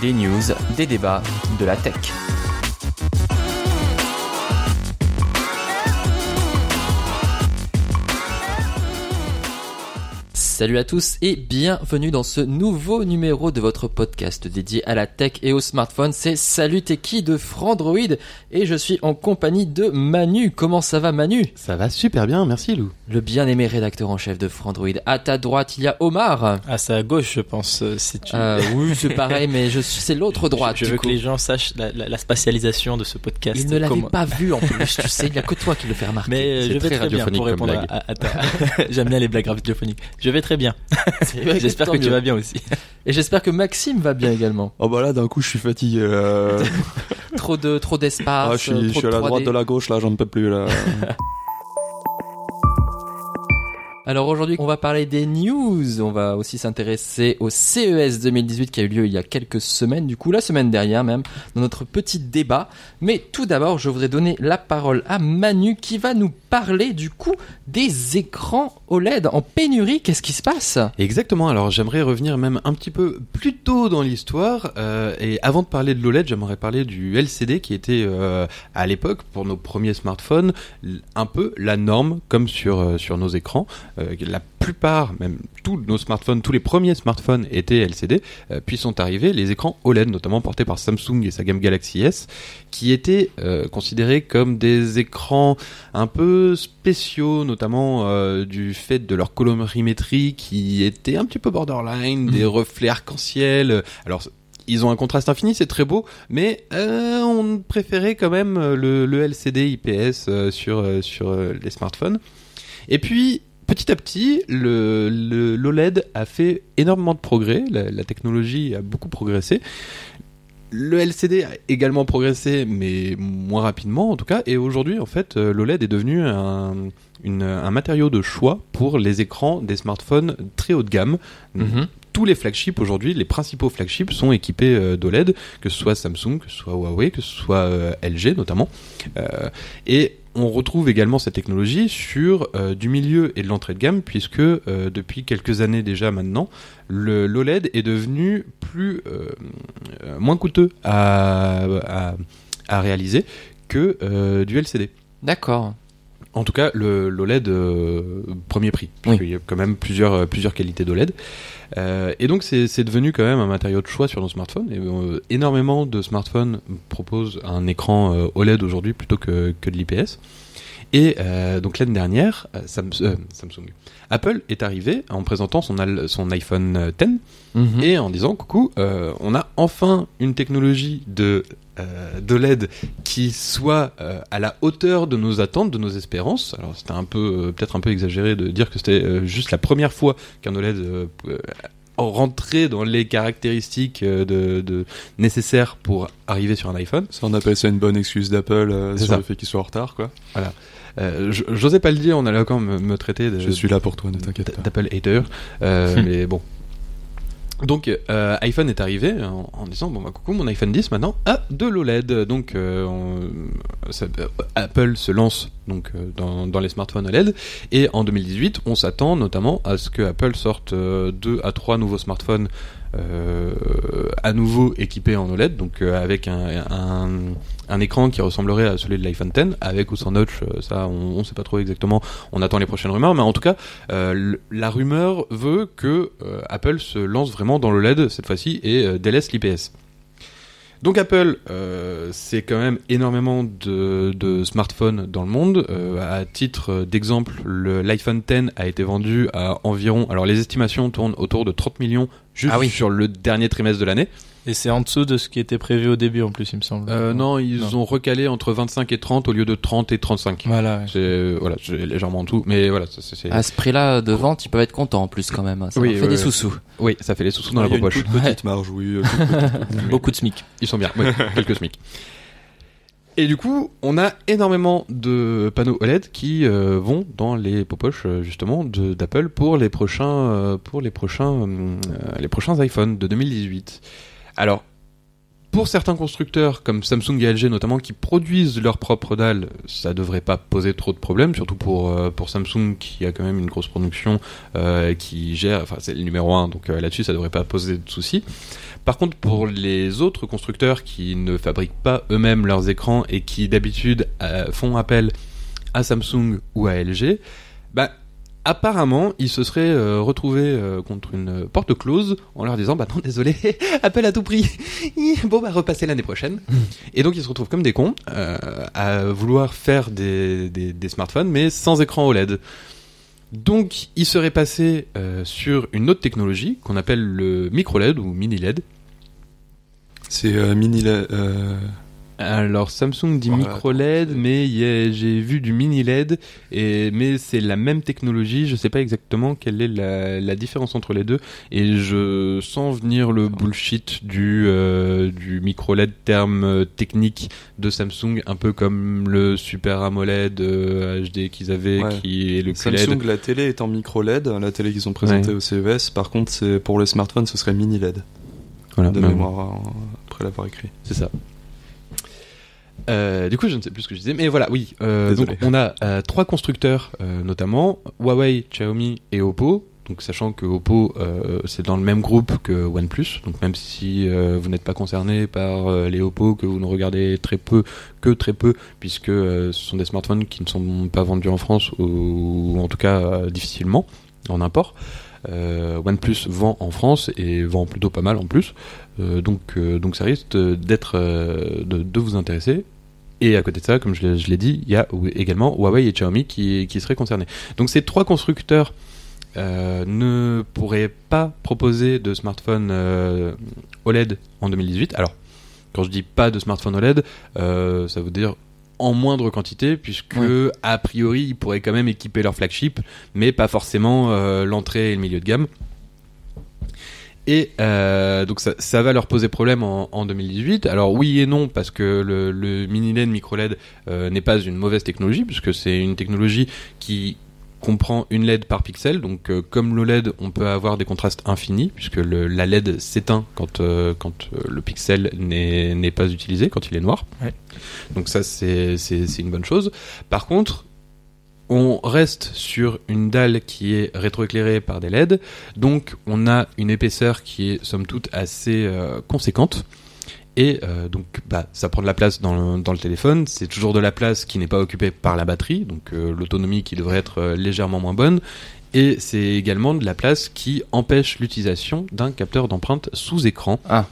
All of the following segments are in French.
Des news, des débats, de la tech. Salut à tous et bienvenue dans ce nouveau numéro de votre podcast dédié à la tech et au smartphone. C'est Salut t'es qui de Frandroid et je suis en compagnie de Manu. Comment ça va Manu? Ça va super bien, merci Lou. Le bien-aimé rédacteur en chef de Frandroid. À ta droite, il y a Omar. Ah, c'est à gauche, je pense. euh, Si tu... Euh, oui, c'est pareil, mais je suis- c'est l'autre droite. je du veux coup. que les gens sachent la, la- la spatialisation de ce podcast. Il ne l'avait Comment- pas vu en plus, tu sais, il n'y a que toi qui le fais remarquer. Mais euh, C'est je vais très très bien pour répondre à, à ta- J'aime bien les blagues radiophoniques. Je vais très bien. J'espère que tu vas bien aussi. Et j'espère que Maxime va bien également. Oh bah là d'un coup je suis fatigué. là. Trop de, trop d'espace. Ah, je suis, je suis à la 3D. droite de la gauche là, j'en peux plus là. Alors aujourd'hui, on va parler des news. On va aussi s'intéresser au CES 2018 qui a eu lieu il y a quelques semaines, du coup la semaine dernière même, dans notre petit débat. Mais tout d'abord, je voudrais donner la parole à Manu qui va nous parler du coup des écrans OLED en pénurie. Qu'est-ce qui se passe? Exactement, alors j'aimerais revenir même un petit peu plus tôt dans l'histoire. euh, et avant de parler de l'OLED, j'aimerais parler du LCD qui était euh, à l'époque, pour nos premiers smartphones, un peu la norme comme sur, euh, sur nos écrans. Euh, la plupart, même tous nos smartphones, tous les premiers smartphones étaient LCD, euh, puis sont arrivés les écrans OLED, notamment portés par Samsung et sa gamme Galaxy S, qui étaient euh, considérés comme des écrans un peu spéciaux, notamment du fait de leur colorimétrie qui était un petit peu borderline, des reflets arc-en-ciel. Alors ils ont un contraste infini, c'est très beau, mais euh, on préférait quand même le, le LCD IPS euh, sur, euh, sur les smartphones. Et puis, petit à petit, le, le- l'OLED a fait énormément de progrès, la, la technologie a beaucoup progressé. Le LCD a également progressé, mais moins rapidement en tout cas. Et aujourd'hui, en fait, euh, l'OLED est devenu un, une- un matériau de choix pour les écrans des smartphones très haut de gamme. Mhm. Tous les flagships aujourd'hui, les principaux flagships sont équipés euh, d'OLED, que ce soit Samsung, que ce soit Huawei, que ce soit euh, LG notamment. Euh, et on retrouve également cette technologie sur euh, du milieu et de l'entrée de gamme, puisque euh, depuis quelques années déjà maintenant, le l'OLED est devenu plus euh, moins coûteux à, à, réaliser que du LCD. D'accord. En tout cas, le l'OLED euh, premier prix, puisqu'il y a quand même plusieurs euh, plusieurs qualités d'OLED. Euh, et donc c'est c'est devenu quand même un matériau de choix sur nos smartphones. Et euh, énormément de smartphones proposent un écran euh, OLED aujourd'hui plutôt que que de l'IPS. Et euh, donc l'année dernière, euh, euh, Samsung, Apple est arrivé en présentant son iPhone 10 Mhm. et en disant coucou, euh, on a enfin une technologie de de LED qui soit euh, à la hauteur de nos attentes, de nos espérances. Alors c'était un peu euh, peut-être un peu exagéré de dire que c'était euh, juste la première fois qu'un OLED rentrait dans les caractéristiques de, de nécessaires pour arriver sur un iPhone. Ça, on appelle ça une bonne excuse d'Apple sur ça. le fait qu'il soit en retard, quoi. Euh, J'osais pas le dire, on allait encore me, me traiter de, Je suis là pour toi, ne t'inquiète pas. d'Apple hater, euh, mais bon. Donc euh, iPhone est arrivé en, en disant bon bah coucou mon iPhone 10 maintenant a de l'OLED donc on- ça- Apple se lance donc dans, dans les smartphones OLED et en 2018 on s'attend notamment à ce que Apple sorte euh, deux à trois nouveaux smartphones à nouveau équipés en OLED donc euh, avec un, un, un écran qui ressemblerait à celui de l'iPhone 10 avec ou sans notch euh, ça on, on sait pas trop exactement on attend les prochaines rumeurs mais en tout cas euh, la rumeur veut que euh, Apple se lance vraiment dans le LED cette fois-ci et euh, délaisse l'IPS. Donc Apple, euh, c'est quand même énormément de, de smartphones dans le monde. Euh, à titre d'exemple, le- l'iPhone 10 a été vendu à environ, alors les estimations tournent autour de 30 millions juste Ah oui. sur le dernier trimestre de l'année. Et c'est en dessous de ce qui était prévu au début en plus, il me semble. Euh, non, ils ont recalé entre 25 et 30 au lieu de 30 et 35. Voilà. ouais. C'est voilà, c'est légèrement en tout, mais voilà, c'est- À ce prix-là de vente, ils peuvent être contents en plus quand même. Ça Oui, fait oui, des sous-sous. oui, ça fait les sous-sous dans Il la une poche. toute petite marge, oui. euh, toute petite. Beaucoup de SMIC. Ils sont bien, ouais, quelques SMIC. Et du coup, on a énormément de panneaux OLED qui euh, vont dans les poches justement de- d'Apple pour les prochains euh, pour les prochains euh, les prochains iPhones de 2018. Alors pour certains constructeurs comme Samsung et LG notamment qui produisent leurs propres dalles, ça devrait pas poser trop de problèmes, surtout pour euh, pour Samsung qui a quand même une grosse production euh, qui gère, enfin c'est le numéro un, donc euh, là-dessus ça devrait pas poser de soucis. Par contre, pour les autres constructeurs qui ne fabriquent pas eux-mêmes leurs écrans et qui d'habitude euh, font appel à Samsung ou à LG, bah apparemment ils se seraient euh, retrouvés euh, contre une porte close en leur disant bah non désolé Apple à tout prix. Bon bah repassez l'année prochaine. Et donc ils se retrouvent comme des cons euh, à vouloir faire des, des, des smartphones mais sans écran OLED donc il serait passé euh, sur une autre technologie qu'on appelle le micro LED ou mini LED C'est euh, mini. euh, Alors Samsung dit Voilà, micro LED, mais j'ai vu du mini LED, et mais c'est la même technologie. Je sais pas exactement quelle est la, la différence entre les deux, et je sens venir le bullshit du euh, du micro LED terme euh, technique de Samsung, un peu comme le Super AMOLED euh, HD qu'ils avaient, Ouais. qui est le QLED. Samsung, la télé est en micro LED, la télé qu'ils ont présentée Ouais. au CES. Par contre, c'est pour le smartphone, ce serait mini LED. Voilà, de même- mémoire, euh, après l'avoir écrit. C'est ça. Euh, du coup, je ne sais plus ce que je disais, mais voilà, oui. Euh, donc, on a euh, trois constructeurs, notamment Huawei, Xiaomi et Oppo. Donc, sachant que Oppo, c'est dans le même groupe que OnePlus. Donc, même si vous n'êtes pas concerné par les Oppo, que vous ne regardez très peu, que très peu, puisque ce sont des smartphones qui ne sont pas vendus en France ou, ou en tout cas difficilement en import. Euh, OnePlus vend en France et vend plutôt pas mal en plus. Euh, donc, euh, donc ça risque d'être de, de vous intéresser. Et à côté de ça, comme je l'ai- dit, il y a également Huawei et Xiaomi qui, qui seraient concernés. Donc ces trois constructeurs euh, ne pourraient pas proposer de smartphone euh, OLED en 2018. Alors, quand je dis pas de smartphone OLED, euh, ça veut dire en moindre quantité, puisque Ouais. a priori ils pourraient quand même équiper leur flagship, mais pas forcément l'entrée et le milieu de gamme. Et euh, donc ça, ça va leur poser problème en, en 2018. Alors oui et non parce que le, le mini LED, micro LED euh, n'est pas une mauvaise technologie puisque c'est une technologie qui comprend une LED par pixel. Donc euh, comme l'OLED, on peut avoir des contrastes infinis puisque le, la LED s'éteint quand euh, quand le pixel n'est pas utilisé, quand il est noir. Ouais. Donc ça c'est une bonne chose. Par contre on reste sur une dalle qui est rétroéclairée par des LED, donc on a une épaisseur qui est somme toute assez euh, conséquente. Et euh, donc bah, ça prend de la place dans le, téléphone, c'est toujours de la place qui n'est pas occupée par la batterie, donc euh, l'autonomie qui devrait être légèrement moins bonne. Et c'est également de la place qui empêche l'utilisation d'un capteur d'empreinte sous écran. Ah.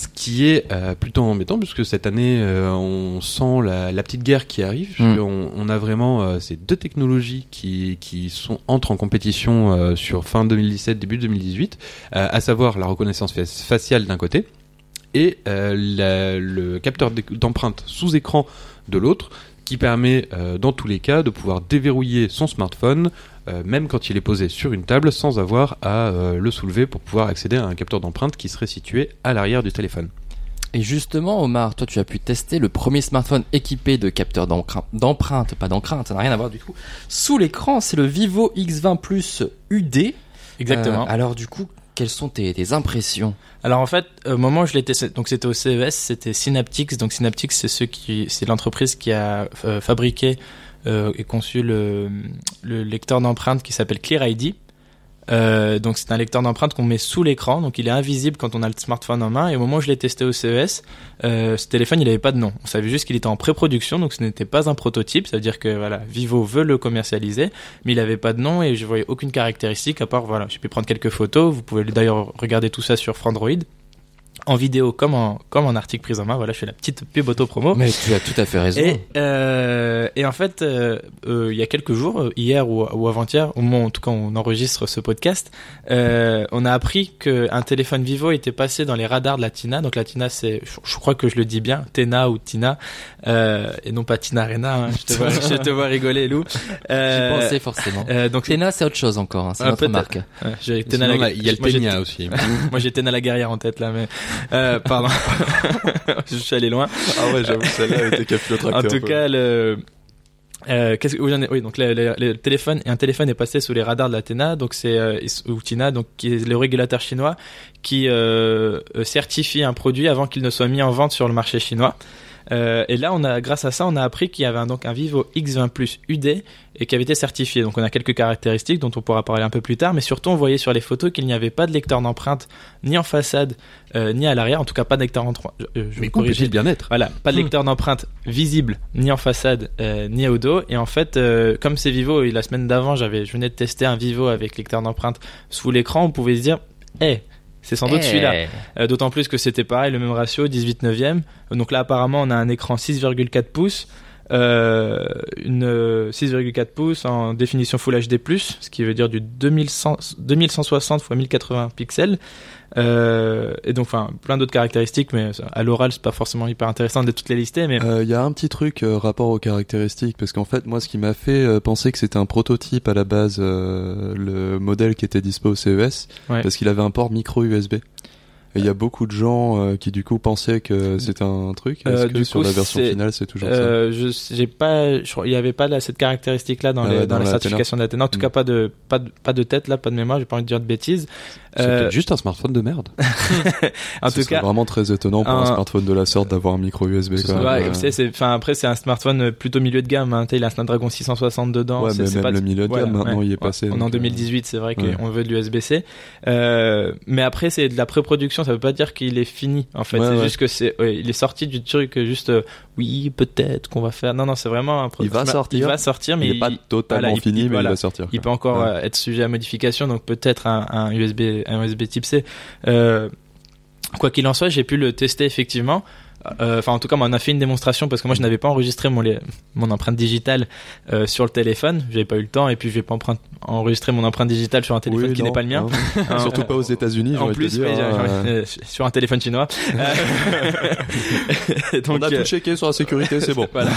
Ce qui est euh, plutôt embêtant puisque cette année euh, on sent la, la petite guerre qui arrive. Mm. On, on a vraiment euh, ces deux technologies qui, qui sont entrent en compétition sur fin 2017 début 2018, euh, à savoir la reconnaissance fa- faciale d'un côté et la- le capteur d'é- d'empreinte sous écran de l'autre qui permet dans tous les cas de pouvoir déverrouiller son smartphone euh, même quand il est posé sur une table sans avoir à euh, le soulever pour pouvoir accéder à un capteur d'empreinte qui serait situé à l'arrière du téléphone. Et justement, Omar, toi, tu as pu tester le premier smartphone équipé de capteur d'encre- d'empreinte, pas d'empreinte, ça n'a rien à voir du tout. Sous l'écran, c'est le Vivo X20 Plus UD. Exactement. Euh, alors, du coup, quelles sont tes, tes impressions? Alors en fait, au moment où je l'ai testé, donc c'était au CES, c'était Synaptics. Donc Synaptics, c'est ceux qui, c'est l'entreprise qui a euh, fabriqué euh, et conçu le, le lecteur d'empreintes qui s'appelle Clear ID. Euh, donc c'est un lecteur d'empreintes qu'on met sous l'écran, donc il est invisible quand on a le smartphone en main. Et au moment où je l'ai testé au CES, euh, ce téléphone il avait pas de nom. On savait juste qu'il était en pré-production, donc ce n'était pas un prototype. Ça veut dire que voilà, Vivo veut le commercialiser, mais il avait pas de nom et je voyais aucune caractéristique à part voilà, j'ai pu prendre quelques photos. Vous pouvez d'ailleurs regarder tout ça sur Frandroid. En vidéo comme en, comme en article prise en main. Voilà, je fais la petite pub auto-promo. Mais tu as tout à fait raison. Et, euh, et en fait, euh, euh, il y a quelques jours, hier ou, ou avant-hier, au moment où, en tout cas on enregistre ce podcast, euh, on a appris qu'un téléphone Vivo était passé dans les radars de la Tina. Donc la Tina, c'est, je, je crois que je le dis bien, Tena ou Tina, euh, et non pas Tina Arena. hein. je, te vois, je te vois rigoler, Lou. J'y Euh, pensais forcément. euh, donc Tena, c'est autre chose encore. hein, C'est Ah, notre marque. Ouais, j'ai Tena Sinon, la- là, il y a le Tenia aussi. Moi j'ai Tena la guerrière en tête là, mais euh, pardon, je suis allé loin. Ah ouais, j'avoue, celle-là capillotractée En tout cas, le euh, qu'est-ce que- oui, donc le, le- le téléphone un téléphone est passé sous les radars de la TENA, donc c'est euh, ou TINA, donc qui est le régulateur chinois qui euh, euh, certifie un produit avant qu'il ne soit mis en vente sur le marché chinois. Euh, et là, on a, grâce à ça, on a appris qu'il y avait un, donc un Vivo X20 Plus UD et qui avait été certifié. Donc, on a quelques caractéristiques dont on pourra parler un peu plus tard, mais surtout, on voyait sur les photos qu'il n'y avait pas de lecteur d'empreinte ni en façade euh, ni à l'arrière. En tout cas, pas de lecteur en trois. Je, je Mais corrige. bien-être Voilà, pas de Hmm. lecteur d'empreinte visible ni en façade euh, ni au dos. Et en fait, euh, comme c'est Vivo, et la semaine d'avant, j'avais, je venais de tester un Vivo avec lecteur d'empreinte sous l'écran, on pouvait se dire, eh, c'est sans doute Eh. celui-là. Euh, D'autant plus que c'était pareil, le même ratio, 18 neuvième. Donc là, apparemment, on a un écran 6,4 pouces. Euh, une euh, 6,4 pouces en définition Full HD+, ce qui veut dire du 2100 2160 x 1080 pixels. Euh, et donc, enfin, plein d'autres caractéristiques, mais à l'oral, c'est pas forcément hyper intéressant de toutes les lister, mais Il y a un petit truc euh, rapport aux caractéristiques parce qu'en fait moi ce qui m'a fait euh, penser que c'était un prototype à la base euh, le modèle qui était dispo au CES Ouais. parce qu'il avait un port micro USB. Et il y a beaucoup de gens euh, qui du coup pensaient que c'était un truc. Est-ce Euh, que sur coup, la version finale c'est toujours ça Euh, je j'ai pas je il y avait pas là, cette caractéristique là dans, Ah les, ouais, dans, dans la la certification d'Athéna en tout Mm. cas pas de pas de pas de tête là pas de mémoire j'ai pas envie de dire de bêtises C'est Euh, peut-être juste un smartphone de merde. en Ce tout cas vraiment très étonnant pour un, un- smartphone de la sorte d'avoir un micro USB. Ça, enfin après c'est un smartphone plutôt milieu de gamme hein, il a un Snapdragon 660 dedans ouais, mais même pas le milieu de gamme maintenant il est passé. on est en donc, euh, 2018 c'est vrai qu'on veut de l'USB-C mais après c'est de la pré-production ça veut pas dire qu'il est fini en fait Ouais, c'est ouais. juste que c'est ouais, il est sorti du truc juste euh, oui peut-être qu'on va faire non non c'est vraiment un Il va sortir. il va sortir mais il est pas totalement voilà, fini, il- mais voilà. il va sortir. Il peut encore euh, être sujet à modification, donc peut-être un, un USB, un USB Type C. Euh, quoi qu'il en soit, j'ai pu le tester effectivement. Euh, Enfin, en tout cas, on a fait une démonstration parce que moi, je n'avais pas enregistré mon, mon empreinte digitale euh, sur le téléphone. J'avais pas eu le temps, et puis je vais pas enregistrer mon empreinte digitale sur un téléphone Oui, qui n'est pas le mien. non. Hein, Surtout pas aux États-Unis. En plus, dire, j'ai- j'ai- euh, sur un téléphone chinois. Euh, On a euh, tout checké sur la sécurité, c'est bon. voilà.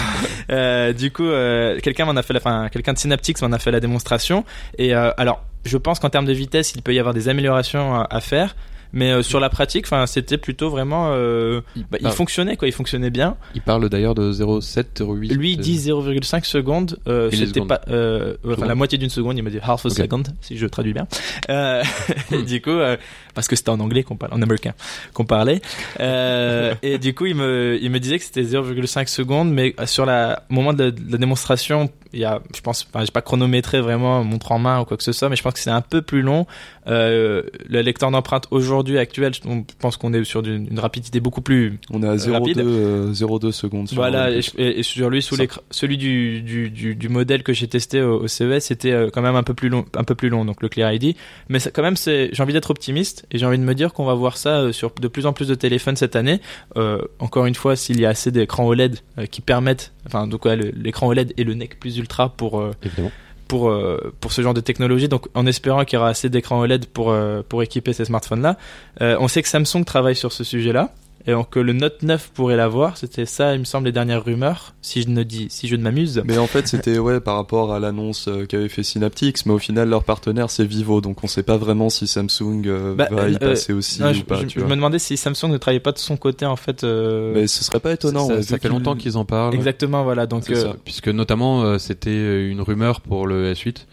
Euh, du coup, euh, quelqu'un m'en a fait, la, quelqu'un de Synaptics m'en a fait la démonstration. Et euh, alors, je pense qu'en termes de vitesse, il peut y avoir des améliorations à faire. Mais euh, sur la pratique, enfin, c'était plutôt vraiment, euh, bah, il fonctionnait quoi, il fonctionnait bien. Il parle d'ailleurs de 0,7, 0,8. Lui il dit 0,5 secondes, euh, Et les c'était secondes pas, euh, enfin Secondes. la moitié d'une seconde, il m'a dit half a second si je traduis bien. Euh, et du coup, euh, parce que c'était en anglais qu'on parlait, en américain qu'on parlait. Euh, et du coup, il me, il me disait que c'était 0,5 secondes, mais sur la au moment de, de la démonstration, il y a, je pense, enfin, j'ai pas chronométré vraiment montre en main ou quoi que ce soit, mais je pense que c'est un peu plus long. Euh, le lecteur d'empreinte aujourd'hui actuel, on pense qu'on est sur une, une rapidité beaucoup plus On est à 0,2 Rapide. euh, 0,2 secondes. Sur voilà, et, je- et- et sur lui, sous celui du, du, du, du modèle que j'ai testé au, au CES, c'était euh, quand même un peu plus long, un peu plus long, donc le Clear ID. Mais ça, quand même, c'est, j'ai envie d'être optimiste et j'ai envie de me dire qu'on va voir ça euh, sur de plus en plus de téléphones cette année. Euh, encore une fois, s'il y a assez d'écrans OLED qui permettent, enfin, donc ouais, l'écran OLED et le NEC plus ultra pour euh, Évidemment. Pour euh, pour ce genre de technologie. Donc, en espérant qu'il y aura assez d'écrans OLED pour euh, pour équiper ces smartphones-là. Euh, on sait que Samsung travaille sur ce sujet-là et que le Note 9 pourrait l'avoir. C'était ça, il me semble, les dernières rumeurs. Si je ne dis, si je ne m'amuse. Mais en fait, c'était ouais par rapport à l'annonce euh, qu'avait fait Synaptics, mais au final leur partenaire c'est Vivo, donc on sait pas vraiment si Samsung euh, Bah, va y euh, passer aussi Non, ou je, pas. je- tu je vois. me demandais si Samsung ne travaillait pas de son côté en fait. euh, Mais ce serait pas étonnant. ça, ouais, ça fait longtemps qu'ils en parlent. Exactement, voilà. Donc euh. Puisque notamment euh, c'était une rumeur pour le S8.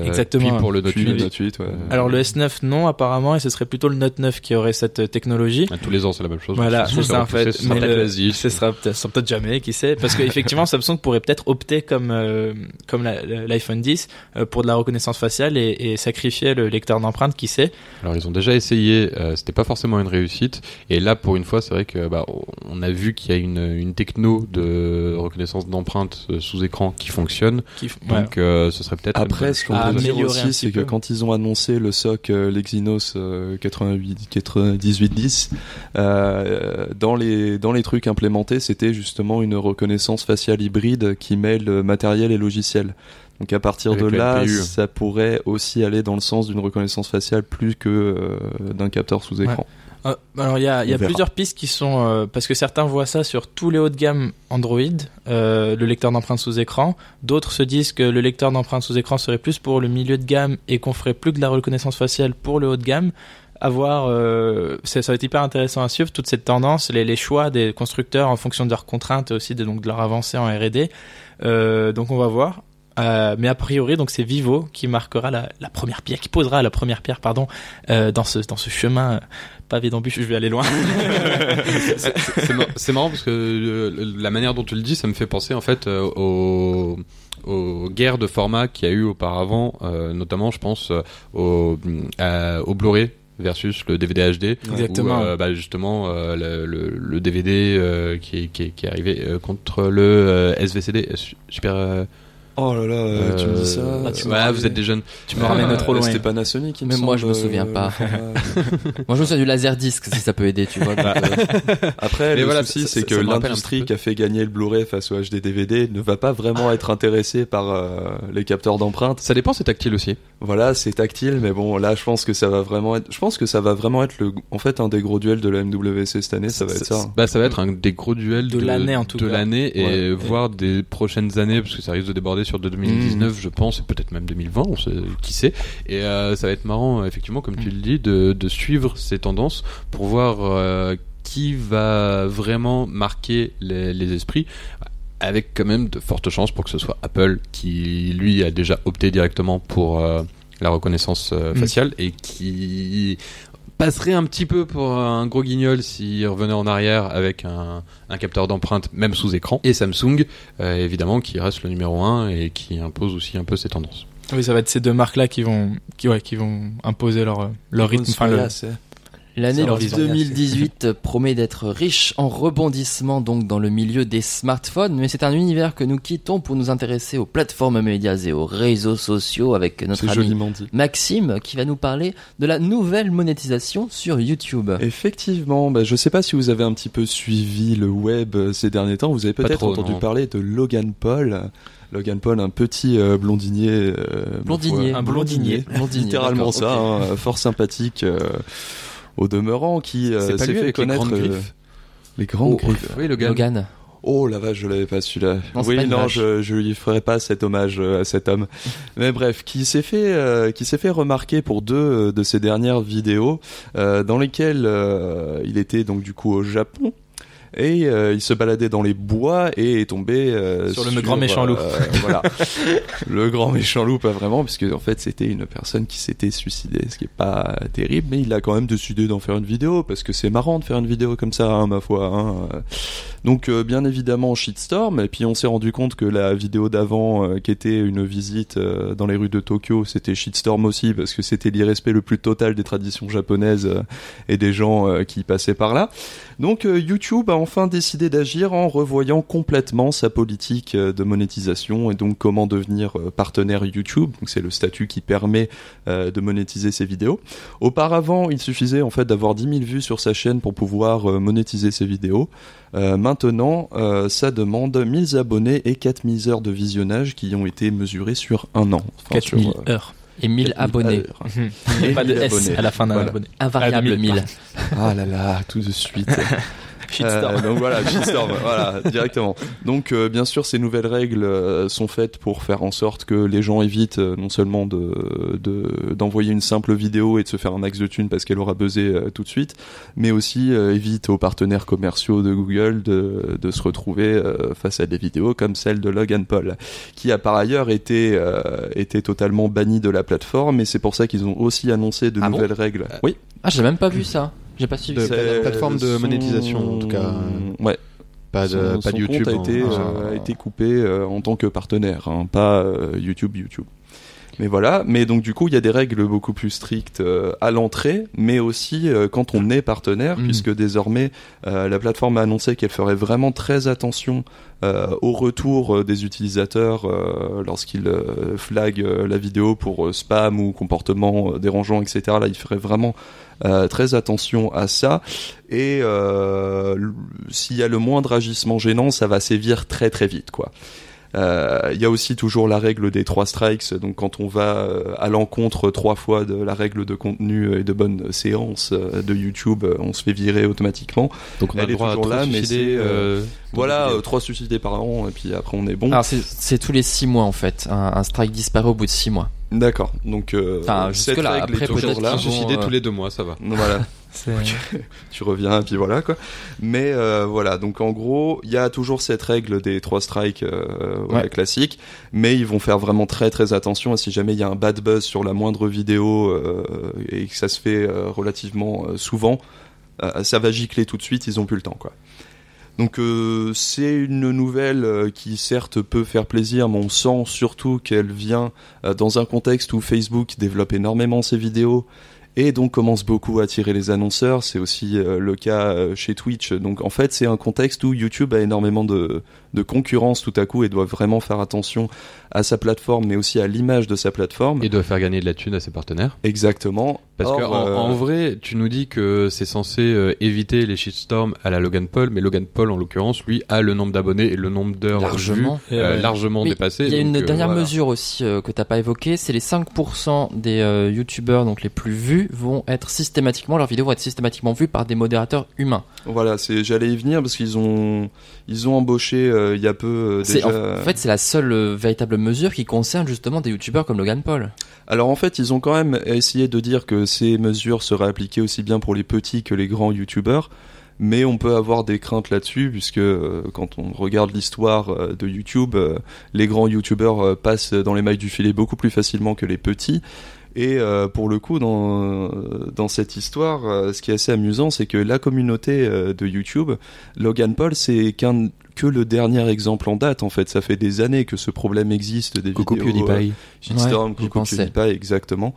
Euh, Exactement. Puis pour le Note Puis 8. le Note 8, ouais. alors le S9 non apparemment et ce serait plutôt le Note 9 qui aurait cette euh, technologie. Ah, Tous les ans, c'est la même chose. Voilà, Ce c'est ça en fait. ce sera Mais peut-être jamais, qui sait Parce qu'effectivement, Samsung pourrait peut-être opter comme euh, comme l'iPhone 10 euh, pour de la reconnaissance faciale et, et sacrifier le lecteur d'empreinte, qui sait Alors ils ont déjà essayé, euh, c'était pas forcément une réussite. Et là, pour une fois, c'est vrai que bah, on a vu qu'il y a une, une techno de reconnaissance d'empreinte euh, sous écran qui fonctionne. qui, ouais. Donc euh, ce serait peut-être. Après, ce qu'on Ah, à améliorer un aussi, c'est que quand ils ont annoncé le SOC euh, l'Exynos euh, 88 9810, euh, dans les dans les trucs implémentés, c'était justement une reconnaissance faciale hybride qui mêle euh, matériel et logiciel. Donc à partir Avec de là, LPU. ça pourrait aussi aller dans le sens d'une reconnaissance faciale plus que euh, d'un capteur sous écran. Euh, alors il y a, y plusieurs pistes qui sont euh, parce que certains voient ça sur tous les hauts de gamme Android, euh, le lecteur d'empreintes sous écran. D'autres se disent que le lecteur d'empreintes sous écran serait plus pour le milieu de gamme et qu'on ferait plus que de la reconnaissance faciale pour le haut de gamme. À voir, euh, ça, va être hyper intéressant à suivre toute cette tendance, les, les choix des constructeurs en fonction de leurs contraintes et aussi de, donc de leur avancée en R&D. Donc on va voir. Euh, mais a priori, donc c'est Vivo qui marquera la, la première pierre, qui posera la première pierre, pardon, euh, dans ce dans ce chemin pavé d'embûches. Je vais aller loin. c'est mar- c'est marrant parce que euh, la manière dont tu le dis, ça me fait penser en fait euh, aux, aux guerres de format qu'il y a eu auparavant, euh, notamment je pense euh, au, euh, au Blu-ray versus le DVD HD. Exactement. Où, euh, bah, justement, euh, le, le, le DVD euh, qui, est, qui, est, qui est arrivé euh, contre le euh, SVCD, euh, su- super. Euh, Oh là là, euh, tu me dis ça. euh, Bah, tu me ouais, ramènes- vous êtes des jeunes. Tu me ramènes Euh, trop loin. C'était Panasonic, il me Mais moi, je me semble, souviens euh, pas. Moi, je me souviens du Laserdisc, si ça peut aider, tu vois. donc, euh, Après, Mais le voilà, souci, c'est que l'industrie qui a fait gagner le Blu-ray face au HD DVD ne va pas vraiment être intéressée par euh, les capteurs d'empreintes. Ça dépend, c'est tactile aussi. Voilà, c'est tactile, mais bon, là, je pense que ça va vraiment être, je pense que ça va vraiment être le, en fait, un des gros duels de la MWC cette année, ça va être ça. Bah, ça va être un des gros duels De l'année, en tout de cas. l'année et Ouais. voire des prochaines années parce que ça risque de déborder sur de 2019, je pense, et peut-être même 2020, on sait qui sait. Et euh, ça va être marrant, effectivement, comme tu le dis, de, de suivre ces tendances pour voir euh, qui va vraiment marquer les, les esprits. Avec quand même de fortes chances pour que ce soit Apple qui lui a déjà opté directement pour euh, la reconnaissance euh, Mm. faciale et qui passerait un petit peu pour un gros guignol s'il revenait en arrière avec un, un capteur d'empreinte même sous écran et Samsung euh, évidemment qui reste le numéro 1 et qui impose aussi un peu ses tendances. Oui, ça va être ces deux marques-là qui vont, qui, ouais, qui vont imposer leur, leur rythme. Enfin, le- L'année Ça leur vision. 2018 promet d'être riche en rebondissements donc dans le milieu des smartphones, mais c'est un univers que nous quittons pour nous intéresser aux plateformes médias et aux réseaux sociaux avec notre ami. Maxime qui va nous parler de la nouvelle monétisation sur YouTube. Effectivement, bah, je sais pas si vous avez un petit peu suivi le web euh, ces derniers temps, vous avez peut-être entendu non. parler de Logan Paul. Logan Paul, un petit euh, blondinier. euh, Blondinier. Un blondinier. Blondinier, littéralement ça, hein, fort sympathique euh, au demeurant, qui euh, s'est fait connaître grandes euh, griffes les grandes Oh, griffes. Oui, Logan. Logan. Oh la vache, je l'avais pas celui-là. Oui, pas non, vache. je, je lui ferai pas cet hommage euh, à cet homme. Mais bref, qui s'est fait, euh, qui s'est fait remarquer pour deux euh, de ses dernières vidéos, euh, dans lesquelles euh, il était donc du coup au Japon. Et euh, il se baladait dans les bois et est tombé euh, Sur le grand méchant loup. euh, voilà, le grand méchant loup, pas vraiment, puisque en fait c'était une personne qui s'était suicidée, ce qui est pas terrible, mais il a quand même décidé d'en faire une vidéo parce que c'est marrant de faire une vidéo comme ça, hein, ma foi. Hein. Donc euh, bien évidemment shitstorm et puis on s'est rendu compte que la vidéo d'avant euh, qui était une visite dans les rues de Tokyo c'était shitstorm aussi parce que c'était l'irrespect le plus total des traditions japonaises et des gens qui passaient par là. Donc euh, YouTube a enfin décidé d'agir en revoyant complètement sa politique euh, de monétisation et donc comment devenir euh, partenaire YouTube. Donc c'est le statut qui permet euh, de monétiser ses vidéos. Auparavant, il suffisait en fait d'avoir 10 000 vues sur sa chaîne pour pouvoir monétiser ses vidéos. Euh, maintenant, euh, ça demande 1000 abonnés et 4000 heures de visionnage qui ont été mesurées sur un an. Enfin, 4000 sur, euh, heures. Et 1000 4000 abonnés. pas de 1000 S abonnés. à la fin d'un Voilà. abonné. Invariable Ah, 2000, 1000. Ah là là, tout de suite. Shitstorm. Euh, donc voilà, shitstorm, voilà, directement. Donc euh, bien sûr, ces nouvelles règles euh, sont faites pour faire en sorte que les gens évitent non seulement de de- d'envoyer une simple vidéo et de se faire un max de thunes parce qu'elle aura buzzé tout de suite, mais aussi évite aux partenaires commerciaux de Google de, de se retrouver face à des vidéos comme celle de Logan Paul, qui a par ailleurs été euh, été totalement banni de la plateforme. Et c'est pour ça qu'ils ont aussi annoncé de Ah bon nouvelles règles. Oui, Ah, j'ai même pas vu ça. J'ai pas suivi. De- c'est- plateforme de son- monétisation, en tout cas. Ouais. Pas de, son, pas son de YouTube. compte a été, hein. euh, a été coupé euh, en tant que partenaire, hein, pas euh, YouTube YouTube. Mais voilà, mais donc du coup, il y a des règles beaucoup plus strictes euh, à l'entrée, mais aussi euh, quand on est partenaire, Mhm. puisque désormais euh, la plateforme a annoncé qu'elle ferait vraiment très attention euh, au retour des utilisateurs euh, lorsqu'ils euh, flaguent la vidéo pour spam ou comportement dérangeant, etc. Là, il ferait vraiment euh, très attention à ça. Et euh, s'il y a le moindre agissement gênant, ça va sévir très très vite, quoi. Euh, Il y a aussi toujours la règle des trois strikes. Donc quand on va euh, à l'encontre trois fois de la règle de contenu et de bonne séance euh, de YouTube, euh, on se fait virer automatiquement. Donc on a Elle le est droit toujours là, mais c'est, euh, euh, Voilà, euh, trois suicides par an et puis après on est bon. Alors c'est c'est tous les six mois en fait. Un, un strike disparaît au bout de six mois. D'accord. Donc euh, Enfin, cette jusque-là, règle après, est toujours là. suicider euh, tous les deux mois, ça va. Voilà. Tu reviens et puis voilà quoi. Mais euh, voilà, donc en gros, il y a toujours cette règle des trois strikes euh, Ouais. classique, mais ils vont faire vraiment très très attention à si jamais il y a un bad buzz sur la moindre vidéo euh, et que ça se fait euh, relativement euh, souvent, euh, ça va gicler tout de suite, ils ont plus le temps quoi. Donc euh, c'est une nouvelle euh, qui certes peut faire plaisir, mais on sent surtout qu'elle vient euh, dans un contexte où Facebook développe énormément ses vidéos et donc commence beaucoup à attirer les annonceurs. C'est aussi euh, le cas euh, chez Twitch. Donc en fait, c'est un contexte où YouTube a énormément de, de concurrence tout à coup et doit vraiment faire attention à sa plateforme, mais aussi à l'image de sa plateforme. Et doit faire gagner de la thune à ses partenaires. Exactement. Parce Or, que en, euh, en vrai, tu nous dis que c'est censé euh, éviter les shitstorms à la Logan Paul, mais Logan Paul en l'occurrence, lui, a le nombre d'abonnés et le nombre d'heures Largement. vues, euh, largement Mais dépassé. Il y a une euh, dernière voilà. mesure aussi euh, que t'as pas évoquée, c'est les 5% des euh, youtubeurs donc les plus vus vont être systématiquement leurs vidéos vont être systématiquement vues par des modérateurs humains. Voilà, c'est j'allais y venir parce qu'ils ont ils ont embauché euh, il y a peu euh, C'est déjà. en fait c'est la seule euh, véritable mesure qui concerne justement des youtubeurs comme Logan Paul. Alors en fait, ils ont quand même essayé de dire que ces mesures seraient appliquées aussi bien pour les petits que les grands youtubeurs. Mais on peut avoir des craintes là-dessus, puisque euh, quand on regarde l'histoire euh, de YouTube, euh, les grands youtubeurs passent dans les mailles du filet beaucoup plus facilement que les petits. Et pour le coup, dans, dans cette histoire, ce qui est assez amusant, c'est que la communauté de YouTube, Logan Paul, c'est qu'un que le dernier exemple en date. En fait, ça fait des années que ce problème existe. Des Coucou vidéos, PewDiePie. Shitstorm, Ouais, Coucou. PewDiePie, exactement.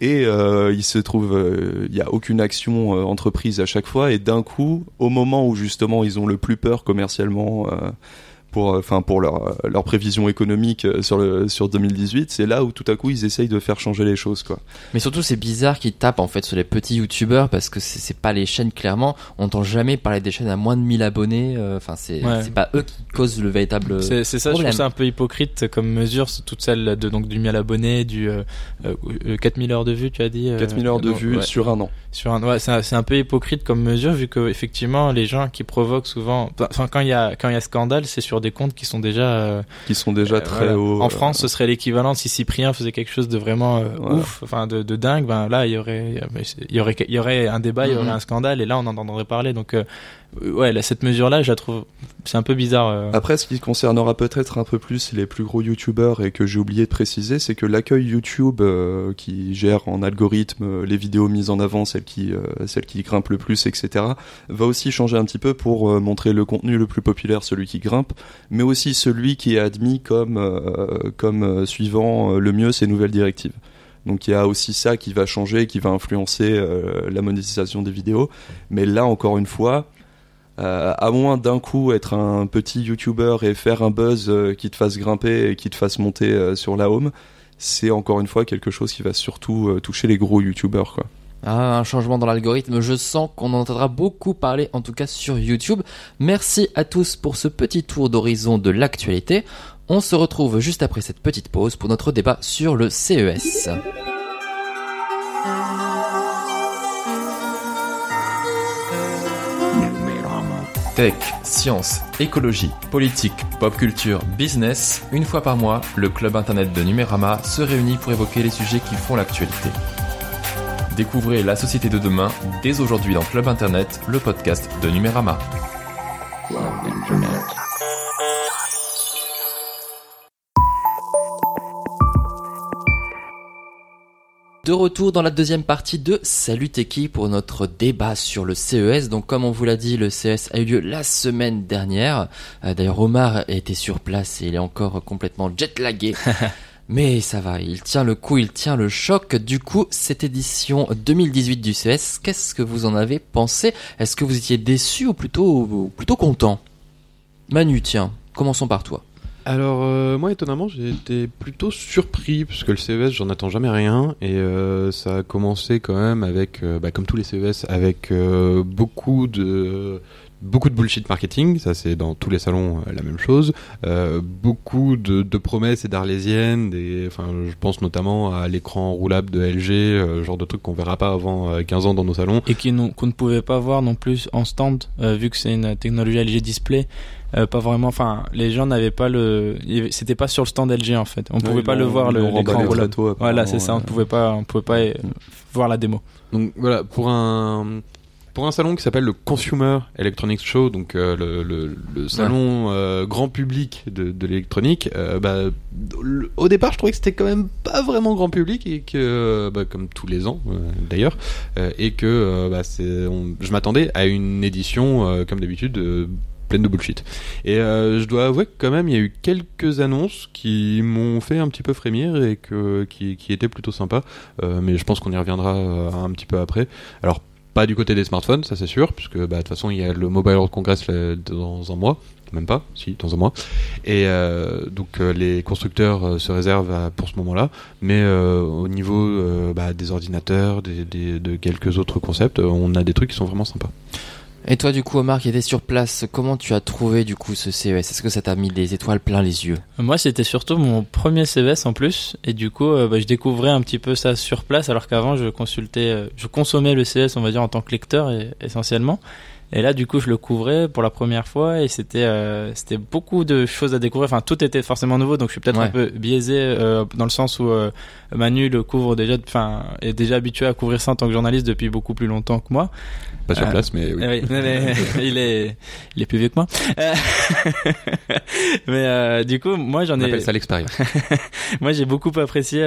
Et euh, il se trouve, euh, il y a aucune action euh, entreprise à chaque fois, et d'un coup, au moment où justement ils ont le plus peur commercialement euh, pour, enfin pour leur euh, leur prévision économique euh, sur le sur 2018, c'est là où tout à coup ils essayent de faire changer les choses, quoi. Mais surtout c'est bizarre qu'ils tapent en fait sur les petits youtubeurs parce que c'est pas les chaînes clairement. On n'entend jamais parler des chaînes à moins de 1000 abonnés. euh, Enfin c'est Ouais. c'est pas eux qui causent le véritable. C'est c'est ça, je problème. trouve ça un peu hypocrite comme mesure, toutes celles de donc du 1000 abonnés, du euh, euh, 4000 heures de vue, tu as dit. euh, 4000 heures de donc, vues ouais. sur un an. Sur un, ouais, c'est un, c'est un peu hypocrite comme mesure vu que effectivement les gens qui provoquent souvent, enfin quand il y a quand il y a scandale, c'est sur des comptes qui sont déjà euh, qui sont déjà euh, très voilà. hauts. En France, ce serait l'équivalent si Cyprien faisait quelque chose de vraiment euh, Voilà. ouf, enfin de, de dingue. Ben là, il y aurait, il y aurait, il y aurait un débat, il y aurait Mhm. un scandale, et là, on en entendrait parler. Donc, ouais, là, cette mesure-là, je la trouve, c'est un peu bizarre. euh. Après, ce qui concernera peut-être un peu plus les plus gros youtubeurs et que j'ai oublié de préciser, c'est que l'accueil YouTube euh, qui gère en algorithme euh, les vidéos mises en avant, celles qui, euh, celles qui grimpent le plus, etc., va aussi changer un petit peu pour euh, montrer le contenu le plus populaire, celui qui grimpe, mais aussi celui qui est admis comme, euh, comme euh, suivant euh, le mieux ces nouvelles directives. Donc il y a aussi ça qui va changer, qui va influencer euh, la monétisation des vidéos. Mais là, encore une fois, euh, à moins d'un coup être un petit YouTuber et faire un buzz euh, qui te fasse grimper et qui te fasse monter euh, sur la home, c'est encore une fois quelque chose qui va surtout toucher les gros YouTubers. Ah, un changement dans l'algorithme, je sens qu'on en entendra beaucoup parler, en tout cas sur YouTube. Merci à tous pour ce petit tour d'horizon de l'actualité. On se retrouve juste après cette petite pause pour notre débat sur le CES. Tech, science, écologie, politique, pop culture, business, une fois par mois, le club internet de Numérama se réunit pour évoquer les sujets qui font l'actualité. Découvrez la société de demain dès aujourd'hui dans Club Internet, le podcast de Numérama. De retour dans la deuxième partie de Salut Techie pour notre débat sur le CES. Donc comme on vous l'a dit, le CES a eu lieu la semaine dernière. Euh, D'ailleurs Omar était sur place et il est encore complètement jetlagué. Mais ça va, il tient le coup, il tient le choc. Du coup, cette édition 2018 du CS, qu'est-ce que vous en avez pensé? Est-ce que vous étiez déçu ou plutôt, ou plutôt content Manu, tiens, commençons par toi. Alors euh, moi étonnamment j'ai été plutôt surpris parce que le CES j'en attends jamais rien et euh, ça a commencé quand même avec euh, bah, comme tous les CES avec euh, beaucoup de beaucoup de bullshit marketing ça c'est dans tous les salons euh, la même chose Euh, beaucoup de, de promesses et d'arlésiennes des enfin je pense notamment à l'écran roulable de LG euh, genre de trucs qu'on verra pas avant euh, 15 ans dans nos salons Et qu'on ne pouvait pas voir non plus en stand, euh, vu que c'est une technologie LG display. euh, pas vraiment, enfin, les gens n'avaient pas le, c'était pas sur le stand LG en fait. On pouvait pas le voir le l'écran roulable. Voilà, c'est ça. On ne pouvait pas, on pouvait pas euh, voir la démo. Donc voilà, pour un pour un salon qui s'appelle le Consumer Electronics Show, donc euh, le, le, le salon euh, grand public de, de l'électronique, euh, bah, au départ je trouvais que c'était quand même pas vraiment grand public et que, euh, bah, comme tous les ans euh, d'ailleurs, euh, et que bah, c'est, on- je m'attendais à une édition euh, comme d'habitude euh, pleine de bullshit. Et euh, je dois avouer que quand même il y a eu quelques annonces qui m'ont fait un petit peu frémir et que qui, qui étaient plutôt sympas. Euh, mais je pense qu'on y reviendra euh, un petit peu après. Alors pas du côté des smartphones, ça c'est sûr, puisque bah, de toute façon il y a le Mobile World Congress dans un mois, même pas, si dans un mois. Et euh, donc euh, les constructeurs euh, se réservent pour ce moment-là, mais au niveau bah, des ordinateurs, des, de quelques autres concepts, on a des trucs qui sont vraiment sympas. Et toi, du coup, Omar, qui était sur place, comment tu as trouvé, du coup, ce CES Est-ce que ça t'a mis des étoiles plein les yeux? Moi, c'était surtout mon premier CES en plus, et du coup, euh, bah, je découvrais un petit peu ça sur place, alors qu'avant, je consultais, euh, je consommais le CES, on va dire, en tant que lecteur essentiellement. Et là, du coup, je le couvrais pour la première fois, et c'était, euh, c'était beaucoup de choses à découvrir. Enfin, tout était forcément nouveau, donc je suis peut-être Ouais. un peu biaisé euh, dans le sens où euh, Manu le couvre déjà, enfin, est déjà habitué à couvrir ça en tant que journaliste depuis beaucoup plus longtemps que moi. Pas sur place, mais oui. Oui, mais- mais il est, il est plus vieux que moi. Mais du coup, moi j'en On ai, appelle ça l'expérience. moi j'ai beaucoup apprécié,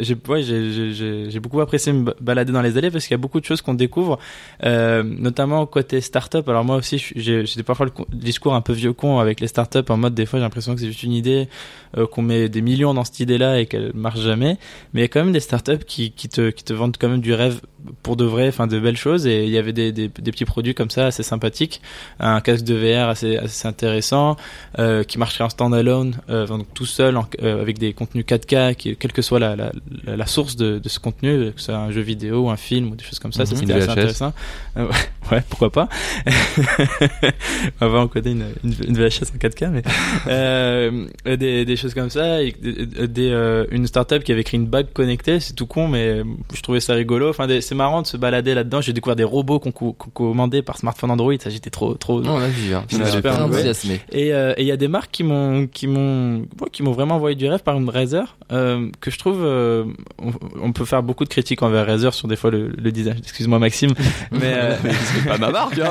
j'ai, ouais, j'ai, beaucoup apprécié me ba- balader dans les allées parce qu'il y a beaucoup de choses qu'on découvre, notamment côté start-up. Alors moi aussi, j'ai, parfois le co- discours un peu vieux con avec les start-up en mode des fois j'ai l'impression que c'est juste une idée, euh, qu'on met des millions dans cette idée-là et qu'elle marche jamais. Mais il y a quand même des start-up qui, qui te, qui te vendent quand même du rêve pour de vrai, enfin de belles choses. Et il y avait des, des, des petits produits comme ça assez sympathiques, un casque de VR assez, assez intéressant, euh, qui marcherait en standalone, euh, donc tout seul, en- euh, avec des contenus 4K, qui, quelle que soit la, la, la, la source de, de ce contenu, que ce soit un jeu vidéo ou un film ou des choses comme ça, ça Mhm. c'était assez intéressant. Ouais, pourquoi pas. On va encoder une, une, une VHS en 4K, mais euh, des, des choses comme ça, et des, euh, une startup qui avait créé une bague connectée, c'est tout con, mais je trouvais ça rigolo. Enfin, c'est marrant de se balader là-dedans. J'ai découvert des robots qu'on co- qu'on commandait par smartphone Android. Ça, j'étais trop, trop. Non, on l'a vu, hein. Super enthousiasmé. Et euh, et il y a des marques qui m'ont qui m'ont ouais, qui m'ont vraiment envoyé du rêve par une Razer euh, que je trouve euh, on, on peut faire beaucoup de critiques envers Razer sur des fois le, le design. Excuse-moi Maxime, mais euh, c'est pas ma marque, hein.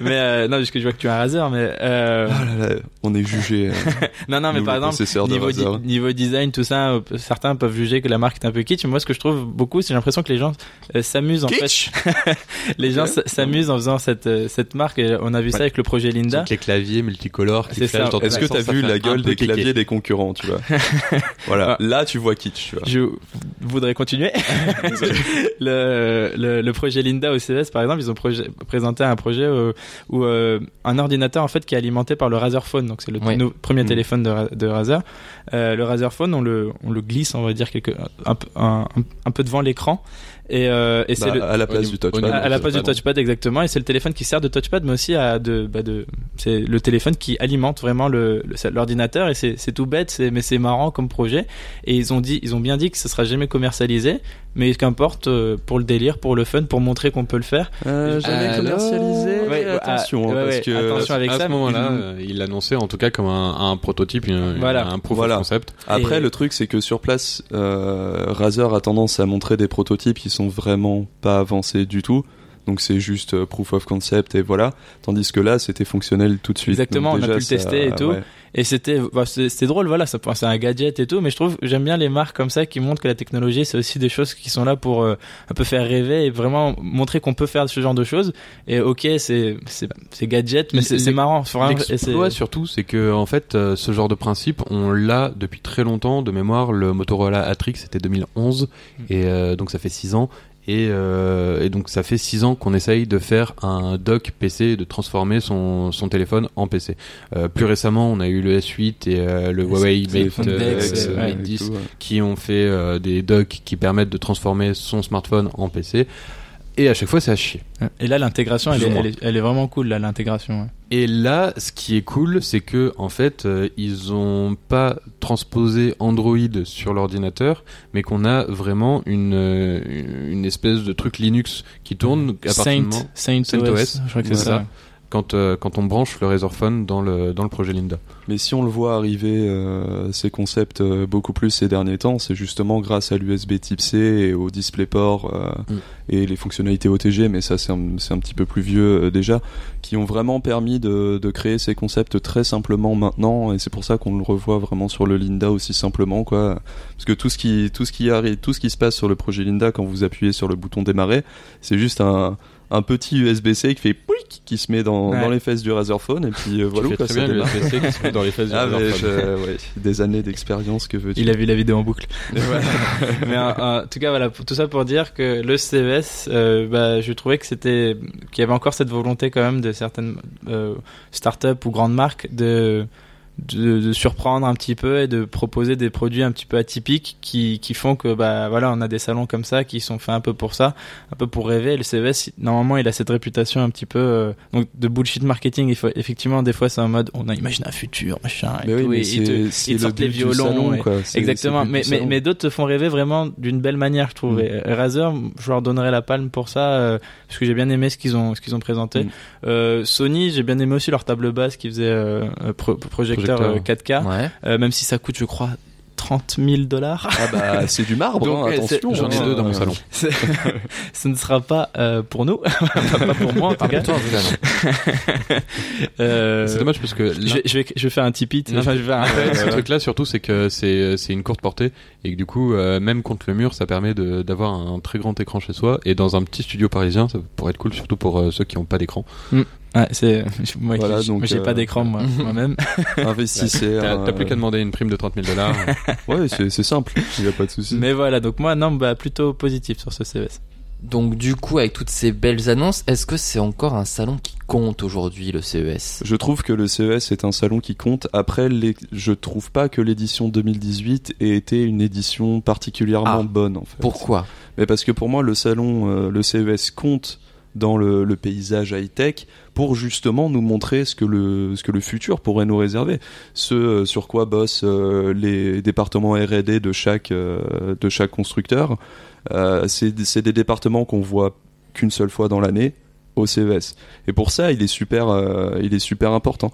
Mais euh, non parce que je vois que tu as un Razer, mais euh, Ah là là, on est jugé. euh, non non mais par le exemple niveau, di- niveau design tout ça euh, certains peuvent juger que la marque est un peu kitsch. Mais moi ce que je trouve beaucoup c'est j'ai l'impression que les gens euh, s'amusent en Kitsch fait les gens s'amusent en faisant cette euh, cette marque et on a vu ça avec le projet Linda. Donc, les claviers multicolores Est-ce les que t'as vu la gueule des kéké. claviers des concurrents, tu vois? Voilà, là tu vois kitsch, tu vois. Je voudrais continuer. le, le, le projet Linda au CES, par exemple, ils ont projet- présenté un projet euh, où euh, un ordinateur en fait qui est alimenté par le Razer Phone, donc c'est le Oui. premier Mm. téléphone de, Ra- de Razer. Euh, le Razer Phone, on le, on le glisse, on va dire quelque, un, peu- un, un, un peu devant l'écran, et, euh, et c'est Bah, le, à la place du touchpad. niveau à, la place du touchpad exactement et c'est le téléphone qui sert de touchpad mais aussi à de, bah de c'est le téléphone qui alimente vraiment le le- l'ordinateur et c'est c'est tout bête c'est mais c'est marrant comme projet et ils ont dit ils ont bien dit que ce sera jamais commercialisé mais qu'importe euh, pour le délire pour le fun pour montrer qu'on peut le faire Euh, jamais Alors- commercialisé. Ouais, attention, ouais, parce ouais, que attention avec à ça ce moment-là, ils- euh, il l'annonçait en tout cas comme un, un prototype, une- Voilà. un proof Voilà. of concept. Après, Et- le truc, c'est que sur place, euh, Razer a tendance à montrer des prototypes qui sont vraiment pas avancés du tout. Donc c'est juste euh, proof of concept et voilà. Tandis que là, c'était fonctionnel tout de suite. Exactement, Donc on a déjà, pu le ça- tester et tout. ouais. Et c'était, bah, c'était drôle, voilà, ça, c'est un gadget et tout, mais je trouve, j'aime bien les marques comme ça qui montrent que la technologie, c'est aussi des choses qui sont là pour euh, un peu faire rêver et vraiment montrer qu'on peut faire ce genre de choses. Et ok, c'est, c'est, c'est gadget, mais c'est, c'est marrant. L'exploit surtout, c'est que en fait, euh, ce genre de principe, on l'a depuis très longtemps. De mémoire, le Motorola Atrix c'était 2011, et euh, donc ça fait 6 ans. Et, euh, et donc ça fait 6 ans qu'on essaye de faire un dock PC, de transformer son, son téléphone en PC. Euh, plus récemment, on a eu le S8 et euh, le Huawei Mate, Dex, euh, Mate et 10 tout, ouais. qui ont fait euh, des docks qui permettent de transformer son smartphone en PC. Et à chaque fois, c'est à chier. Et là, l'intégration, elle, est- ou moins. elle, est, elle est vraiment cool, là, l'intégration. ouais. Et là, ce qui est cool, c'est que en fait, euh, ils ont pas transposé Android sur l'ordinateur, mais qu'on a vraiment une euh, une espèce de truc Linux qui tourne à partir du Saint, Saint, Saint OS, OS, je crois que c'est c'est ça. Quand euh, quand on branche le Razorphone dans le dans le projet Linda. Mais si on le voit arriver, euh, ces concepts euh, beaucoup plus ces derniers temps, c'est justement grâce à l'USB Type C et au DisplayPort Mm. et les fonctionnalités OTG, mais ça c'est un, un petit peu plus vieux déjà, qui ont vraiment permis de, de créer ces concepts très simplement maintenant, et c'est pour ça qu'on le revoit vraiment sur le Linda aussi simplement, quoi. Parce que tout ce qui, tout ce qui arrive, tout ce qui se passe sur le projet Linda quand vous appuyez sur le bouton démarrer, c'est juste un un petit USB-C qui fait pouic qui se met dans, Ouais. dans les fesses du Razorphone et puis euh, voilà quoi, très ça bien le. USB-C qui se met dans les fesses du Ah, je- ouais, des années d'expérience que veux-tu Il a vu la vidéo en boucle. mais en, en tout cas, voilà, pour- tout ça pour dire que le CES, euh, bah, je trouvais que c'était, qu'il y avait encore cette volonté quand même de certaines euh, startups ou grandes marques de, de, de surprendre un petit peu et de proposer des produits un petit peu atypiques qui, qui font que bah voilà on a des salons comme ça qui sont faits un peu pour ça un peu pour rêver Et le CES normalement il a cette réputation un petit peu euh, donc de bullshit marketing il faut effectivement des fois c'est en mode on a imaginé un futur machin et Mais oui, tout, mais et ils te- ils sortent les violons salon, et- quoi. C'est- Exactement, mais, mais, mais d'autres te font rêver vraiment d'une belle manière, je trouve. Mm. Et Razer, je leur donnerai la palme pour ça, euh, parce que j'ai bien aimé ce qu'ils ont, ce qu'ils ont présenté. Mm. Euh, Sony, j'ai bien aimé aussi leur table basse qui faisait euh, euh, pro- projecteur Projecteur. euh, 4K, Ouais. euh, même si ça coûte, je crois, 30 000 dollars. Ah bah c'est du marbre, Donc, hein, attention. J'en ai hein. deux dans mon salon. Ce ne sera pas euh, pour nous, pas pour moi en tout cas. Euh, C'est dommage parce que là- Je vais, je vais, je vais faire un Tipeee. Enfin, je vais faire un- Ouais, ce truc-là, surtout, c'est que c'est c'est une courte portée et que du coup, euh, même contre le mur, ça permet de- d'avoir un très grand écran chez soi et dans un petit studio parisien, ça pourrait être cool, surtout pour euh, ceux qui n'ont pas d'écran. Ouais, c'est moi, Voilà, j'ai euh, pas d'écran moi, moi-même. Investissez. T'as hein, t'as plus qu'à demander une prime de 30 000 dollars. Ouais, c'est c'est simple. Il y a pas de souci. Mais voilà, donc moi non, bah plutôt positif sur ce CES. Donc du coup, avec toutes ces belles annonces, est-ce que c'est encore un salon qui compte aujourd'hui, le CES Je trouve que le CES est un salon qui compte. Après, les... je trouve pas que l'édition 2018 ait été une édition particulièrement Ah. bonne en fait. Pourquoi? Mais parce que pour moi, le salon, euh, le CES compte dans le, paysage high-tech pour justement nous montrer ce que le, ce que le futur pourrait nous réserver. Ce euh, sur quoi bossent euh, les départements R&D de chaque, euh, de chaque constructeur. C'est des départements qu'on voit qu'une seule fois dans l'année au CES. Et pour ça, il est super, il est super important.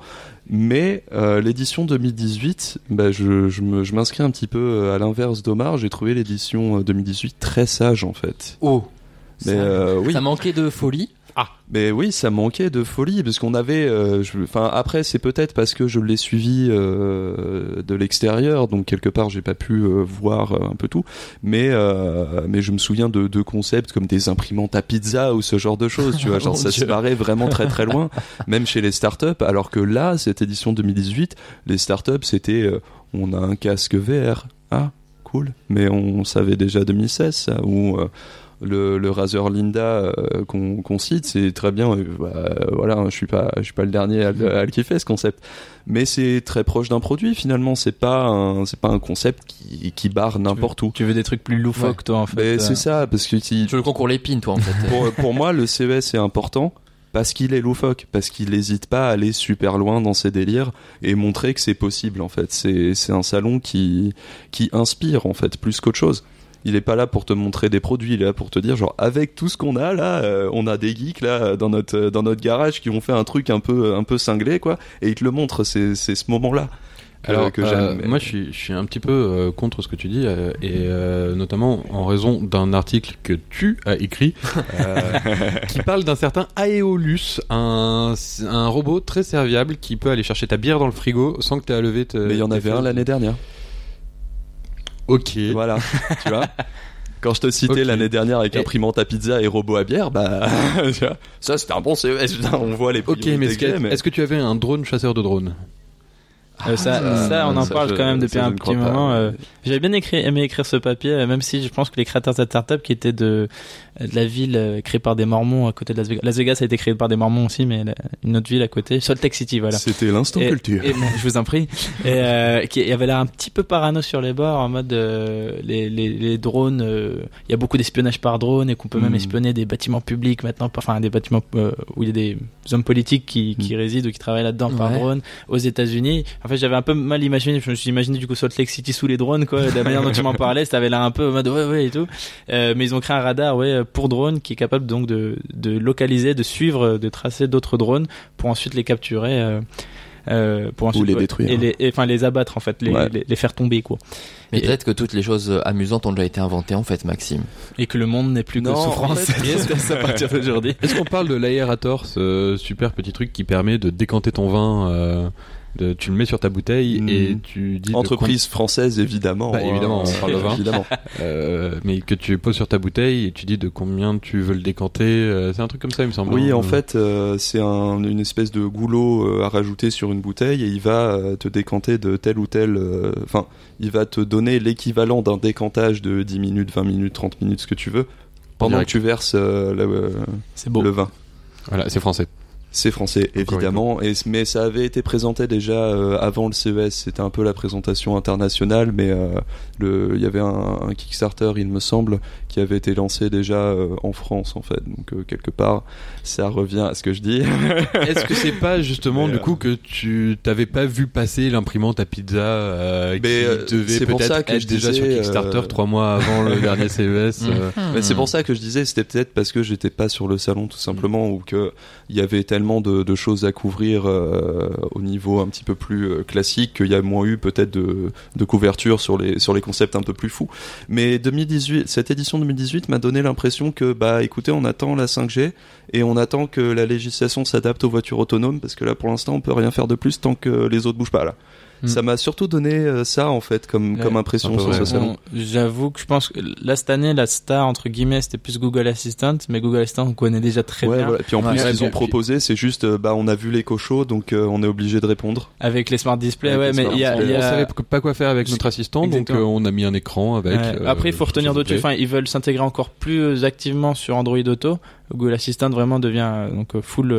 Mais l'édition 2018, bah, je, je m'inscris un petit peu à l'inverse d'Omar. J'ai trouvé l'édition euh, 2018 très sage en fait. Oh Mais ça, euh, oui, ça manquait de folie. mais oui, ça manquait de folie parce qu'on avait. euh, Enfin, après, c'est peut-être parce que je l'ai suivi euh, de l'extérieur, donc quelque part, j'ai pas pu euh, voir euh, un peu tout. Mais euh, mais je me souviens de, de concepts comme des imprimantes à pizza ou ce genre de choses. Tu vois, genre Mon ça se paraît vraiment très très loin, même chez les startups. Alors que là, cette édition 2018, les startups, c'était euh, on a un casque VR. Ah, cool. Mais on savait déjà 2016 ça, ou euh, le, le Razer Linda euh, qu'on qu'on cite, c'est très bien. euh, bah, voilà, je suis pas, je suis pas le dernier à, le- à le kiffer ce concept, mais c'est très proche d'un produit finalement. C'est pas un, c'est pas un concept qui, qui barre n'importe où. Tu veux des trucs plus loufoques toi en fait. Mais euh. c'est ça, parce que Tu veux le concours l'épine, toi, en fait. pour, pour moi, le CES est important parce qu'il est loufoque, parce qu'il n'hésite pas à aller super loin dans ses délires et montrer que c'est possible en fait. C'est c'est un salon qui qui inspire en fait plus qu'autre chose. Il est pas là pour te montrer des produits, il est là pour te dire genre avec tout ce qu'on a là, euh, on a des geeks là dans notre euh, dans notre garage qui ont fait un truc un peu un peu cinglé quoi et il te le montre, c'est c'est ce moment-là. que, Alors, que euh, moi, je suis, je suis un petit peu euh, contre ce que tu dis, euh, et euh, notamment en raison d'un article que tu as écrit, euh, qui parle d'un certain Aeolus, un, un robot très serviable qui peut aller chercher ta bière dans le frigo sans que tu aies à lever. Mais il y en avait un l'année dernière. Ok. Voilà, tu vois. Quand je te citais l'année dernière avec Et- imprimante à pizza et robot à bière, bah tu vois, ça c'était un bon CES. on voit les Ok, mais est-ce que que, est-ce que tu avais un drone chasseur de drones Euh, ça, Ah, ça, on en ça, parle je- quand même depuis un petit moment. euh, J'avais bien écrit, aimé écrire ce papier, euh, même si je pense que les créateurs de cette startup qui était de, de la ville euh, créée par des Mormons à côté de Las Vegas. Las Vegas a été créée par des Mormons aussi, mais la- une autre ville à côté, Salt Lake City, voilà. C'était l'instant culture. et- je vous en prie. Et euh, qui il y avait l'air un petit peu parano sur les bords, en mode euh, les, les, les drones. euh, Il y a beaucoup d'espionnage par drone et qu'on peut même Mm. espionner des bâtiments publics maintenant, enfin des bâtiments euh, où il y a des hommes politiques qui, qui résident ou qui travaillent là-dedans par drone aux États-Unis. En fait, j'avais un peu mal imaginé. Je me suis imaginé du coup Salt Lake City sous les drones, quoi. De la manière dont tu m'en parlais, ça avait l'air un peu en mode ouais ouais et tout. Euh, mais ils ont créé un radar, ouais, pour drone qui est capable donc de, de localiser, de suivre, de tracer d'autres drones pour ensuite les capturer. euh, euh, pour ensuite les ouais, détruire. et les et, enfin les abattre en fait les, Ouais. les, les faire tomber quoi Mais Et- peut-être que toutes les choses euh, amusantes ont déjà été inventées en fait, Maxime. et que le monde n'est plus Non, que en souffrance fait- à partir d'aujourd'hui Est-ce qu'on parle de l'aérator, ce super petit truc qui permet de décanter ton vin euh, de, Tu le mets sur ta bouteille et tu dis de Entreprise française évidemment. Bah, évidemment, hein, on parle de vin. Évidemment. Euh, mais que tu poses sur ta bouteille et tu dis de combien tu veux le décanter. euh, c'est un truc comme ça, il me semble. Oui, hein. en fait, euh, c'est un- une espèce de goulot euh, à rajouter sur une bouteille et il va euh, te décanter de tel ou tel. euh, Enfin, il va te donner l'équivalent d'un décantage de 10 minutes, 20 minutes, 30 minutes, ce que tu veux, pendant direct. que tu verses euh, la- euh, le vin. Voilà, c'est français. C'est français, évidemment, et, mais ça avait été présenté déjà euh, avant le CES. C'était un peu la présentation internationale, mais euh, il y avait un, un Kickstarter, il me semble, qui avait été lancé déjà euh, en France, en fait. Donc euh, quelque part, ça revient à ce que je dis. Est-ce que c'est pas justement Mais, du euh, coup que tu t'avais pas vu passer l'imprimante à pizza euh, qui Mais, euh, devait c'est pour ça peut-être que être je déjà disais, sur Kickstarter euh, trois mois avant le dernier CES euh, Mais c'est pour ça que je disais, c'était peut-être parce que j'étais pas sur le salon tout simplement, ou que il y avait tellement de, de choses à couvrir euh, au niveau un petit peu plus euh, classique qu'il y a moins eu peut-être de, de couverture sur les sur les concepts un peu plus fous. Mais 2018, cette édition 2018 m'a donné l'impression que bah écoutez, on attend la 5G et on attend que la législation s'adapte aux voitures autonomes parce que là pour l'instant on peut rien faire de plus tant que les autres bougent pas là. Mm. Ça m'a surtout donné euh, ça en fait comme Ouais, comme impression sur ce salon. J'avoue que je pense que là cette année la star entre guillemets c'était plus Google Assistant mais Google Assistant on connaît déjà très ouais, bien voilà. Et puis en Ouais, plus, ouais, ils ont proposé, c'est juste, euh, bah, on a vu les cochons, donc euh, on est obligé de répondre. avec les smart displays Avec ouais mais il y a, on savait pas quoi faire avec notre assistant donc euh, on a mis un écran avec Ouais. euh, Après, il faut retenir d'autres. Enfin, ils veulent s'intégrer encore plus activement sur Android Auto. Google Assistant vraiment devient donc euh, full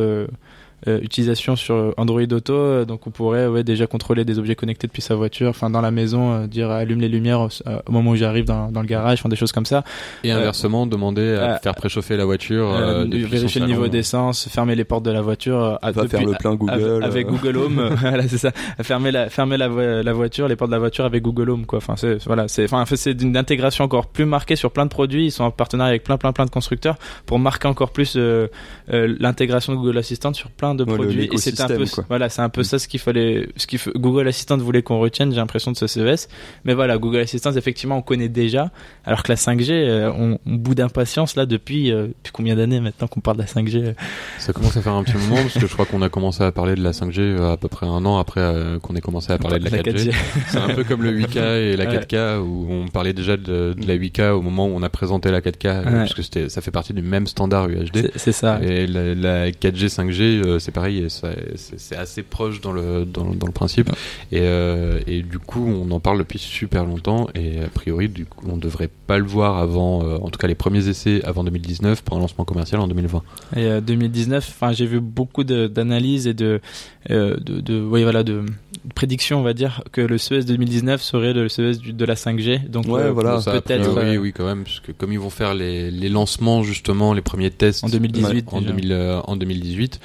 euh, utilisation sur Android Auto. Euh, Donc, on pourrait ouais déjà contrôler des objets connectés depuis sa voiture, enfin dans la maison, euh, dire allume les lumières euh, au moment où j'arrive dans, dans le garage, enfin des choses comme ça. et inversement demander à euh, faire préchauffer la voiture Euh, euh, vérifier le niveau d'essence, fermer les portes de la voiture. euh, à- va depuis- faire le plein Google. avec, avec Google Home, voilà c'est ça. Fermer la fermer la, vo- la voiture, les portes de la voiture avec Google Home quoi. Enfin c'est voilà c'est enfin en fait, c'est une intégration encore plus marquée sur plein de produits. Ils sont en partenariat avec plein plein plein de constructeurs pour marquer encore plus euh, euh, l'intégration de Google Assistant sur plein de Ouais, le- produits. Et c'est un peu quoi. voilà c'est un peu ça ce qu'il fallait ce qu'il Google Assistant voulait qu'on retienne. J'ai l'impression de ce CES. Mais voilà Google Assistant effectivement on connaît déjà. Alors que la 5G euh, on, on bout d'impatience là depuis euh, depuis combien d'années maintenant qu'on parle de la 5G. Ça commence à faire un petit moment parce que je crois qu'on a commencé à parler de la 5G euh, à peu près un an après euh, qu'on ait commencé à parler de la 4G. C'est un peu comme le 8K et la Ouais. 4K où on parlait déjà de, de la 8K au moment où on a présenté la 4K euh, Ouais. parce que c'était ça fait partie du même standard UHD. C'est- C'est ça. Et la, la 4G, 5G, euh, c'est pareil, c'est assez proche dans le, dans, dans le principe. Et, euh, et du coup, on en parle depuis super longtemps, et a priori, du coup, on devrait pas le voir avant, euh, en tout cas les premiers essais avant 2019 pour un lancement commercial en 2020. Et euh, 2019, enfin j'ai vu beaucoup de- d'analyses et de, euh, de, de, oui, voilà, de, de prédictions, on va dire, que le CES 2019 serait le CES du- de la 5G. Donc Ouais, euh, voilà. Peut-être euh, oui, quand même, parce que comme ils vont faire les, les lancements, justement, les premiers tests En 2018 en, déjà. 2000, euh, en 2018,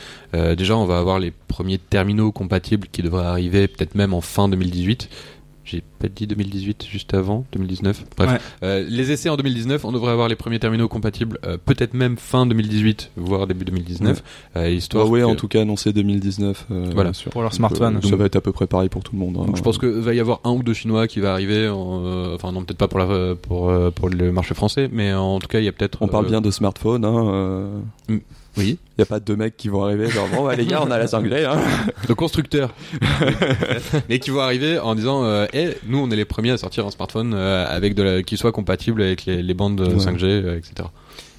euh, déjà, on va avoir les premiers terminaux compatibles qui devraient arriver peut-être même en fin 2018. j'ai pas dit 2018 juste avant 2019 bref Ouais. Euh, les essais en 2019 on devrait avoir les premiers terminaux compatibles euh, peut-être même fin 2018 voire début 2019 euh, histoire Huawei que- en tout cas annoncé 2019. euh, Voilà. sur- Pour leur donc, smartphone. euh, ça va être à peu près pareil pour tout le monde. hein. donc je pense que va y avoir un ou deux chinois qui va arriver en, euh, enfin non peut-être pas pour la pour euh, pour le marché français mais en tout cas il y a peut-être On parle euh, bien de smartphone. Hein, euh, oui y a pas deux mecs qui vont arriver genre bon bah, les gars on a la 5G hein. de constructeurs mais qui vont arriver en disant euh, Eh, nous on est les premiers à sortir un smartphone euh, avec de la, qui soit compatible avec les, les bandes Ouais. 5G euh, etc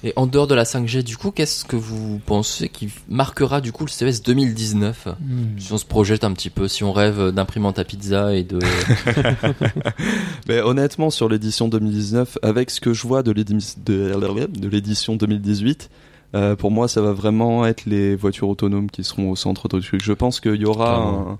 Et en dehors de la 5G, du coup, qu'est-ce que vous pensez qui marquera du coup le CES 2019 Hmm. Si on se projette un petit peu, si on rêve d'imprimante à pizza et de... Mais honnêtement, sur l'édition 2019, avec ce que je vois de l'édi- de, de l'édition 2018, euh, pour moi, ça va vraiment être les voitures autonomes qui seront au centre de truc. Je pense qu'il y aura un-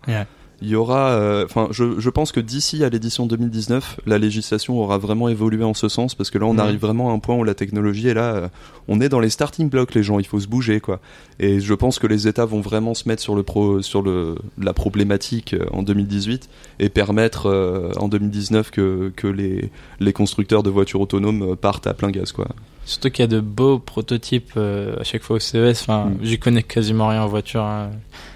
il y aura, euh, enfin, je, je pense que d'ici à l'édition 2019, la législation aura vraiment évolué en ce sens parce que là, on Mhm. arrive vraiment à un point où la technologie est là. euh, on est dans les starting blocks, les gens. Il faut se bouger, quoi. Et je pense que les États vont vraiment se mettre sur le pro, sur le la problématique euh, en 2018 et permettre euh, en 2019 que que les les constructeurs de voitures autonomes partent à plein gaz, quoi. Surtout qu'il y a de beaux prototypes euh, à chaque fois au CES. Enfin, Mm. j'y connais quasiment rien en voiture. hein.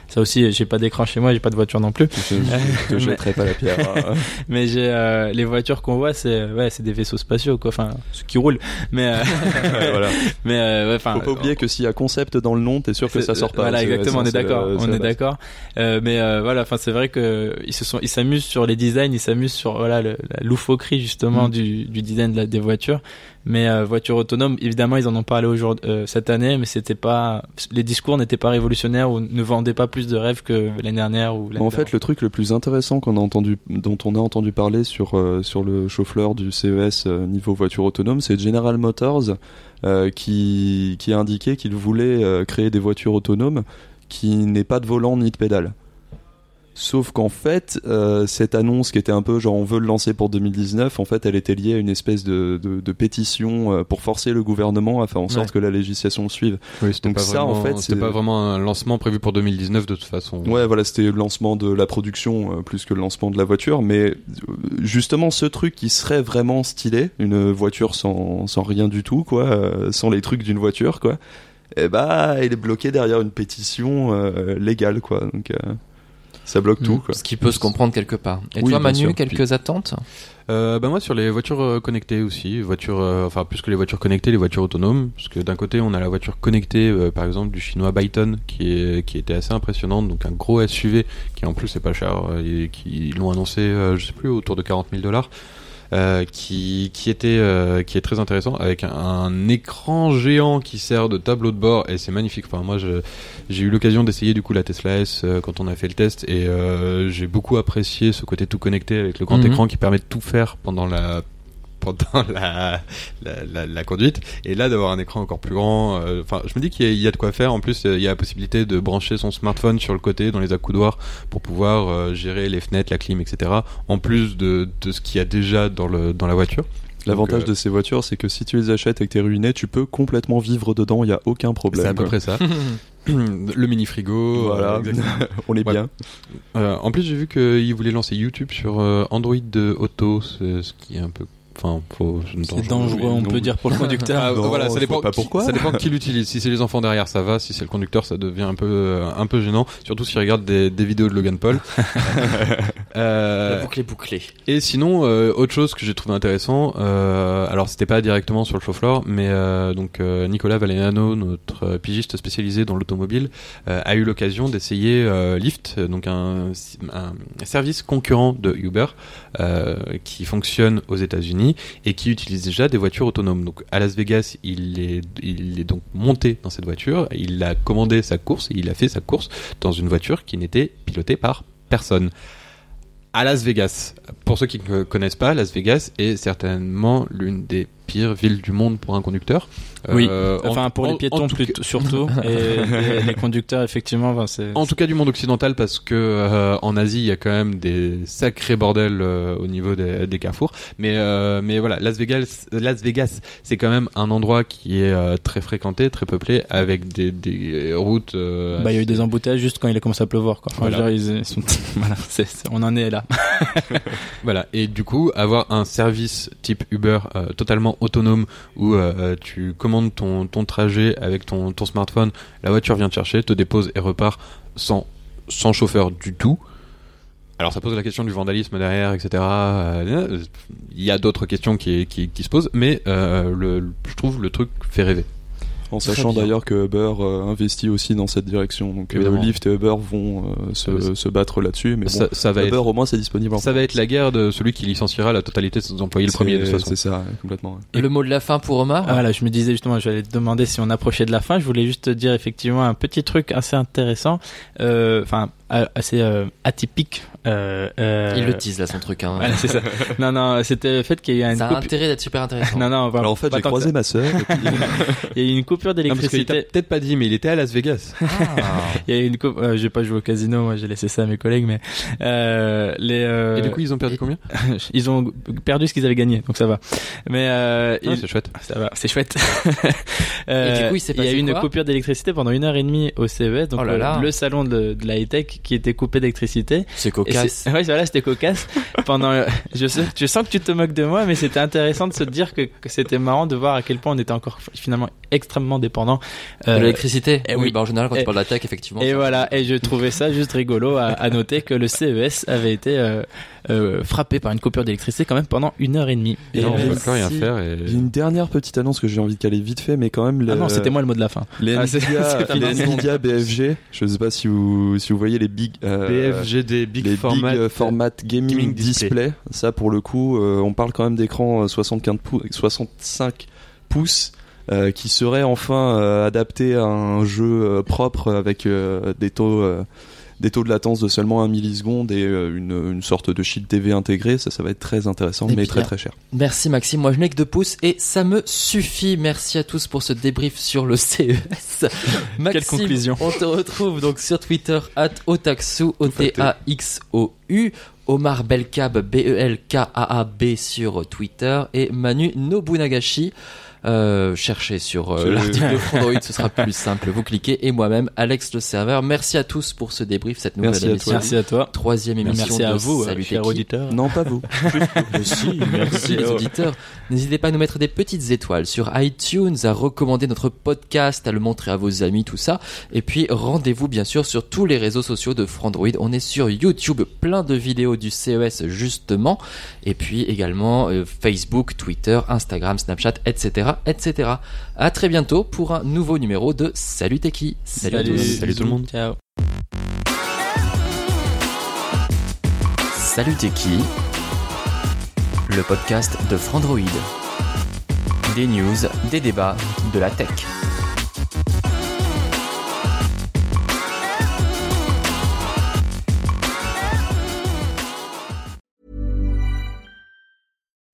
Ça aussi, j'ai pas d'écran chez moi, j'ai pas de voiture non plus. Je ne te jetterai pas la pierre. hein. Mais j'ai euh, les voitures qu'on voit, c'est ouais, c'est des vaisseaux spatiaux quoi. Enfin, ceux qui roulent. Mais euh, voilà. mais euh, ouais. Faut pas oublier que s'il y a concept dans le nom, t'es sûr que ça sort pas. Voilà, exactement, on est d'accord, on est d'accord. Euh, mais euh, voilà, enfin c'est vrai que ils se sont, ils s'amusent sur les designs, ils s'amusent sur voilà le, la loufoquerie justement Mm. du, du design de la- des voitures. Mais euh, voitures autonomes, évidemment, ils en ont parlé aujourd'hui euh, cette année, mais c'était pas, les discours n'étaient pas révolutionnaires ou ne vendaient pas plus de rêves que l'année dernière ou. En fait, le truc le plus intéressant qu'on a entendu, dont on a entendu parler sur euh, sur le chauffeur du CES niveau voiture autonome, c'est General Motors qui qui a indiqué qu'il voulait créer des voitures autonomes qui n'aient pas de volant ni de pédale. Sauf qu'en fait, euh, cette annonce qui était un peu genre on veut le lancer pour 2019, en fait, elle était liée à une espèce de, de, de pétition euh, pour forcer le gouvernement à faire en sorte Ouais. que la législation suive. oui c'était Donc pas ça, en vraiment fait, c'était pas vraiment un lancement prévu pour 2019 de toute façon Ouais, voilà, c'était le lancement de la production euh, plus que le lancement de la voiture, mais justement ce truc qui serait vraiment stylé, une voiture sans, sans rien du tout, quoi, euh, sans les trucs d'une voiture, quoi, eh bah, il est bloqué derrière une pétition euh, légale, quoi. Donc euh, ça bloque Mm. tout, quoi. Ce qui peut se comprendre quelque part. Et Oui, toi, Manu, sûr. quelques attentes? Euh, bah moi sur les voitures euh, connectées aussi, voitures, euh, enfin plus que les voitures connectées, les voitures autonomes, parce que d'un côté on a la voiture connectée, euh, par exemple du chinois Byton, qui est qui était assez impressionnante, donc un gros SUV qui en plus c'est pas cher, euh, et qui ils l'ont annoncé, euh, je sais plus autour de 40 000 dollars. Euh, qui, qui était euh, qui est très intéressant avec un, un écran géant qui sert de tableau de bord et c'est magnifique enfin moi je j'ai eu l'occasion d'essayer du coup la Tesla S euh, quand on a fait le test et euh, j'ai beaucoup apprécié ce côté tout connecté avec le grand Mhm. écran qui permet de tout faire pendant la pendant la, la, la, la conduite et là d'avoir un écran encore plus grand euh, enfin je me dis qu'il y, a- il y a de quoi faire en plus euh, il y a la possibilité de brancher son smartphone sur le côté dans les accoudoirs pour pouvoir euh, gérer les fenêtres la clim etc en plus de, de ce qu'il y a déjà dans le dans la voiture L'avantage euh, de ces voitures, c'est que si tu les achètes et que t'es ruiné, tu peux complètement vivre dedans, il y a aucun problème. c'est à peu près ça le mini frigo Voilà, on est Ouais. bien. Euh, en plus, j'ai vu qu'ils voulaient lancer YouTube sur Android de Auto, ce qui est un peu. Enfin, faut. c'est dangereux, on peut dire pour le conducteur. Ah, Non, voilà, ça je dépend. pas qui- pourquoi. Ça dépend qui l'utilise. Si c'est les enfants derrière, ça va. Si c'est le conducteur, ça devient un peu euh, un peu gênant. Surtout s'ils regardent des, des vidéos de Logan Paul. Euh, La boucle est bouclée. et sinon, euh, autre chose que j'ai trouvé intéressant, euh, alors c'était pas directement sur le show floor, mais euh, donc euh, Nicolas Valenano, notre pigiste spécialisé dans l'automobile, euh, a eu l'occasion d'essayer euh, Lyft, donc un, un service concurrent de Uber euh, qui fonctionne aux États-Unis et qui utilise déjà des voitures autonomes. Donc à Las Vegas, il est, il est donc monté dans cette voiture, il a commandé sa course et il a fait sa course dans une voiture qui n'était pilotée par personne à Las Vegas. Pour ceux qui ne connaissent pas, Las Vegas est certainement l'une des pire ville du monde pour un conducteur. Oui. Euh, Enfin, en- pour en- les en piétons tout plutôt, surtout, et, et les conducteurs, effectivement, enfin, c'est. En tout cas du monde occidental parce que euh, en Asie il y a quand même des sacrés bordels euh, au niveau des, des carrefours. Mais mais voilà, Las Vegas, Las Vegas, c'est quand même un endroit qui est très fréquenté, très peuplé, avec des, des routes. Bah, il y a eu des embouteillages juste quand il a commencé à pleuvoir, quoi. Enfin, Voilà. je veux dire, ils- ils sont- voilà, c'est- c'est- on en est là. Voilà, et du coup, avoir un service type Uber totalement autonome où euh, tu commandes ton, trajet avec ton, smartphone, la voiture vient te chercher, te dépose et repart sans, sans chauffeur du tout. Alors ça pose la question du vandalisme derrière, etc. Euh, Il y a d'autres questions qui, se posent, mais euh, le- je trouve le truc fait rêver. En Très sachant d'ailleurs que Uber euh, investit aussi dans cette direction. Donc euh. Lyft et Uber vont euh, se, se battre là-dessus. Mais bon, ça, ça va Uber être, au moins c'est disponible en ça va être la guerre de celui qui licenciera la totalité de ses employés le premier de toute C'est- façon. C'est ça, complètement. ouais. Et le mot de la fin pour Omar Ah, voilà, je me disais justement, j'allais te demander si on approchait de la fin. Je voulais juste te dire effectivement un petit truc assez intéressant, enfin assez euh, atypique. Euh, euh, Il le tease là son truc. Hein. Voilà, c'est ça. non, non, c'était le fait qu'il y a une Ça a coupure. intérêt d'être super intéressant. Non, non, Alors en fait, j'ai que croisé ma sœur. Il y a eu une coupure d'électricité. peut-être pas dit, mais il était à Las Vegas. Ah. Il y a eu une coupe. euh, j'ai pas joué au casino, moi j'ai laissé ça à mes collègues, mais euh, les. euh, Et du coup, ils ont perdu combien ils ont perdu ce qu'ils avaient gagné, donc ça va. Mais euh, Ah, il- C'est chouette. Ça va, c'est chouette. Et du coup, il s'est y a passé eu une coupure d'électricité pendant une heure et demie au CES, donc Oh là le- là. le salon de, de la high-tech qui était coupé d'électricité. C'est Et cocasse. c'est- Ouais, voilà, c'était cocasse. pendant, je sais, je sens que tu te moques de moi, mais c'était intéressant de se dire que, que c'était marrant de voir à quel point on était encore finalement extrêmement dépendant. De Euh, l'électricité eh Oui, oui. bah en général, quand Et- tu parles d'attaque, effectivement. et voilà, et je trouvais ça juste rigolo à, à noter que le CES avait été euh, euh, frappé par une coupure d'électricité quand même pendant une heure et demie. Et Et, Non, on peut euh, plus rien si- faire. Et... J'ai une dernière petite annonce que j'ai envie de caler vite fait, mais quand même. ah non, c'était moi le mot de la fin. Les Ah, Nvidia, les Nvidia BFG, je sais pas si vous, si vous voyez les big, euh, BFGD, Big les Format. big euh, format gaming, gaming display. display. Ça, pour le coup, euh, on parle quand même d'écran euh, 75 pou- 65 pouces. euh, qui serait enfin euh, adapté à un jeu euh, propre avec euh, des taux euh, des taux de latence de seulement 1 milliseconde et euh, une, une sorte de shield TV intégré ça ça va être très intéressant Et mais très très cher Merci Maxime, moi je n'ai que deux pouces et ça me suffit. Merci à tous pour ce débrief sur le CES. Maxime, conclusion. on te retrouve donc sur Twitter at Otaxu, O-T-A-X-O-U. Omar Belkab, B-E-L-K-A-A-B sur Twitter et Manu Nobunagashi. Euh, cherchez sur euh, l'article de Frandroid, ce sera plus simple. Vous cliquez et moi-même, Alex le serveur. Merci à tous pour ce débrief, cette nouvelle Merci à émission. toi. Merci à toi. Troisième émission Merci de à vous, Salut chers auditeurs. non pas vous si, merci les auditeurs. N'hésitez pas à nous mettre des petites étoiles sur iTunes, à recommander notre podcast, à le montrer à vos amis, tout ça. Et puis rendez-vous bien sûr sur tous les réseaux sociaux de Frandroid. On est sur YouTube, plein de vidéos du CES justement. Et puis également euh, Facebook, Twitter, Instagram, Snapchat, etc., etc. À très bientôt pour un nouveau numéro de Salut Techie. Salut, à tous. Salut tout le monde. Ciao. Salut le podcast de Frandroid. Des news, des débats, de la tech.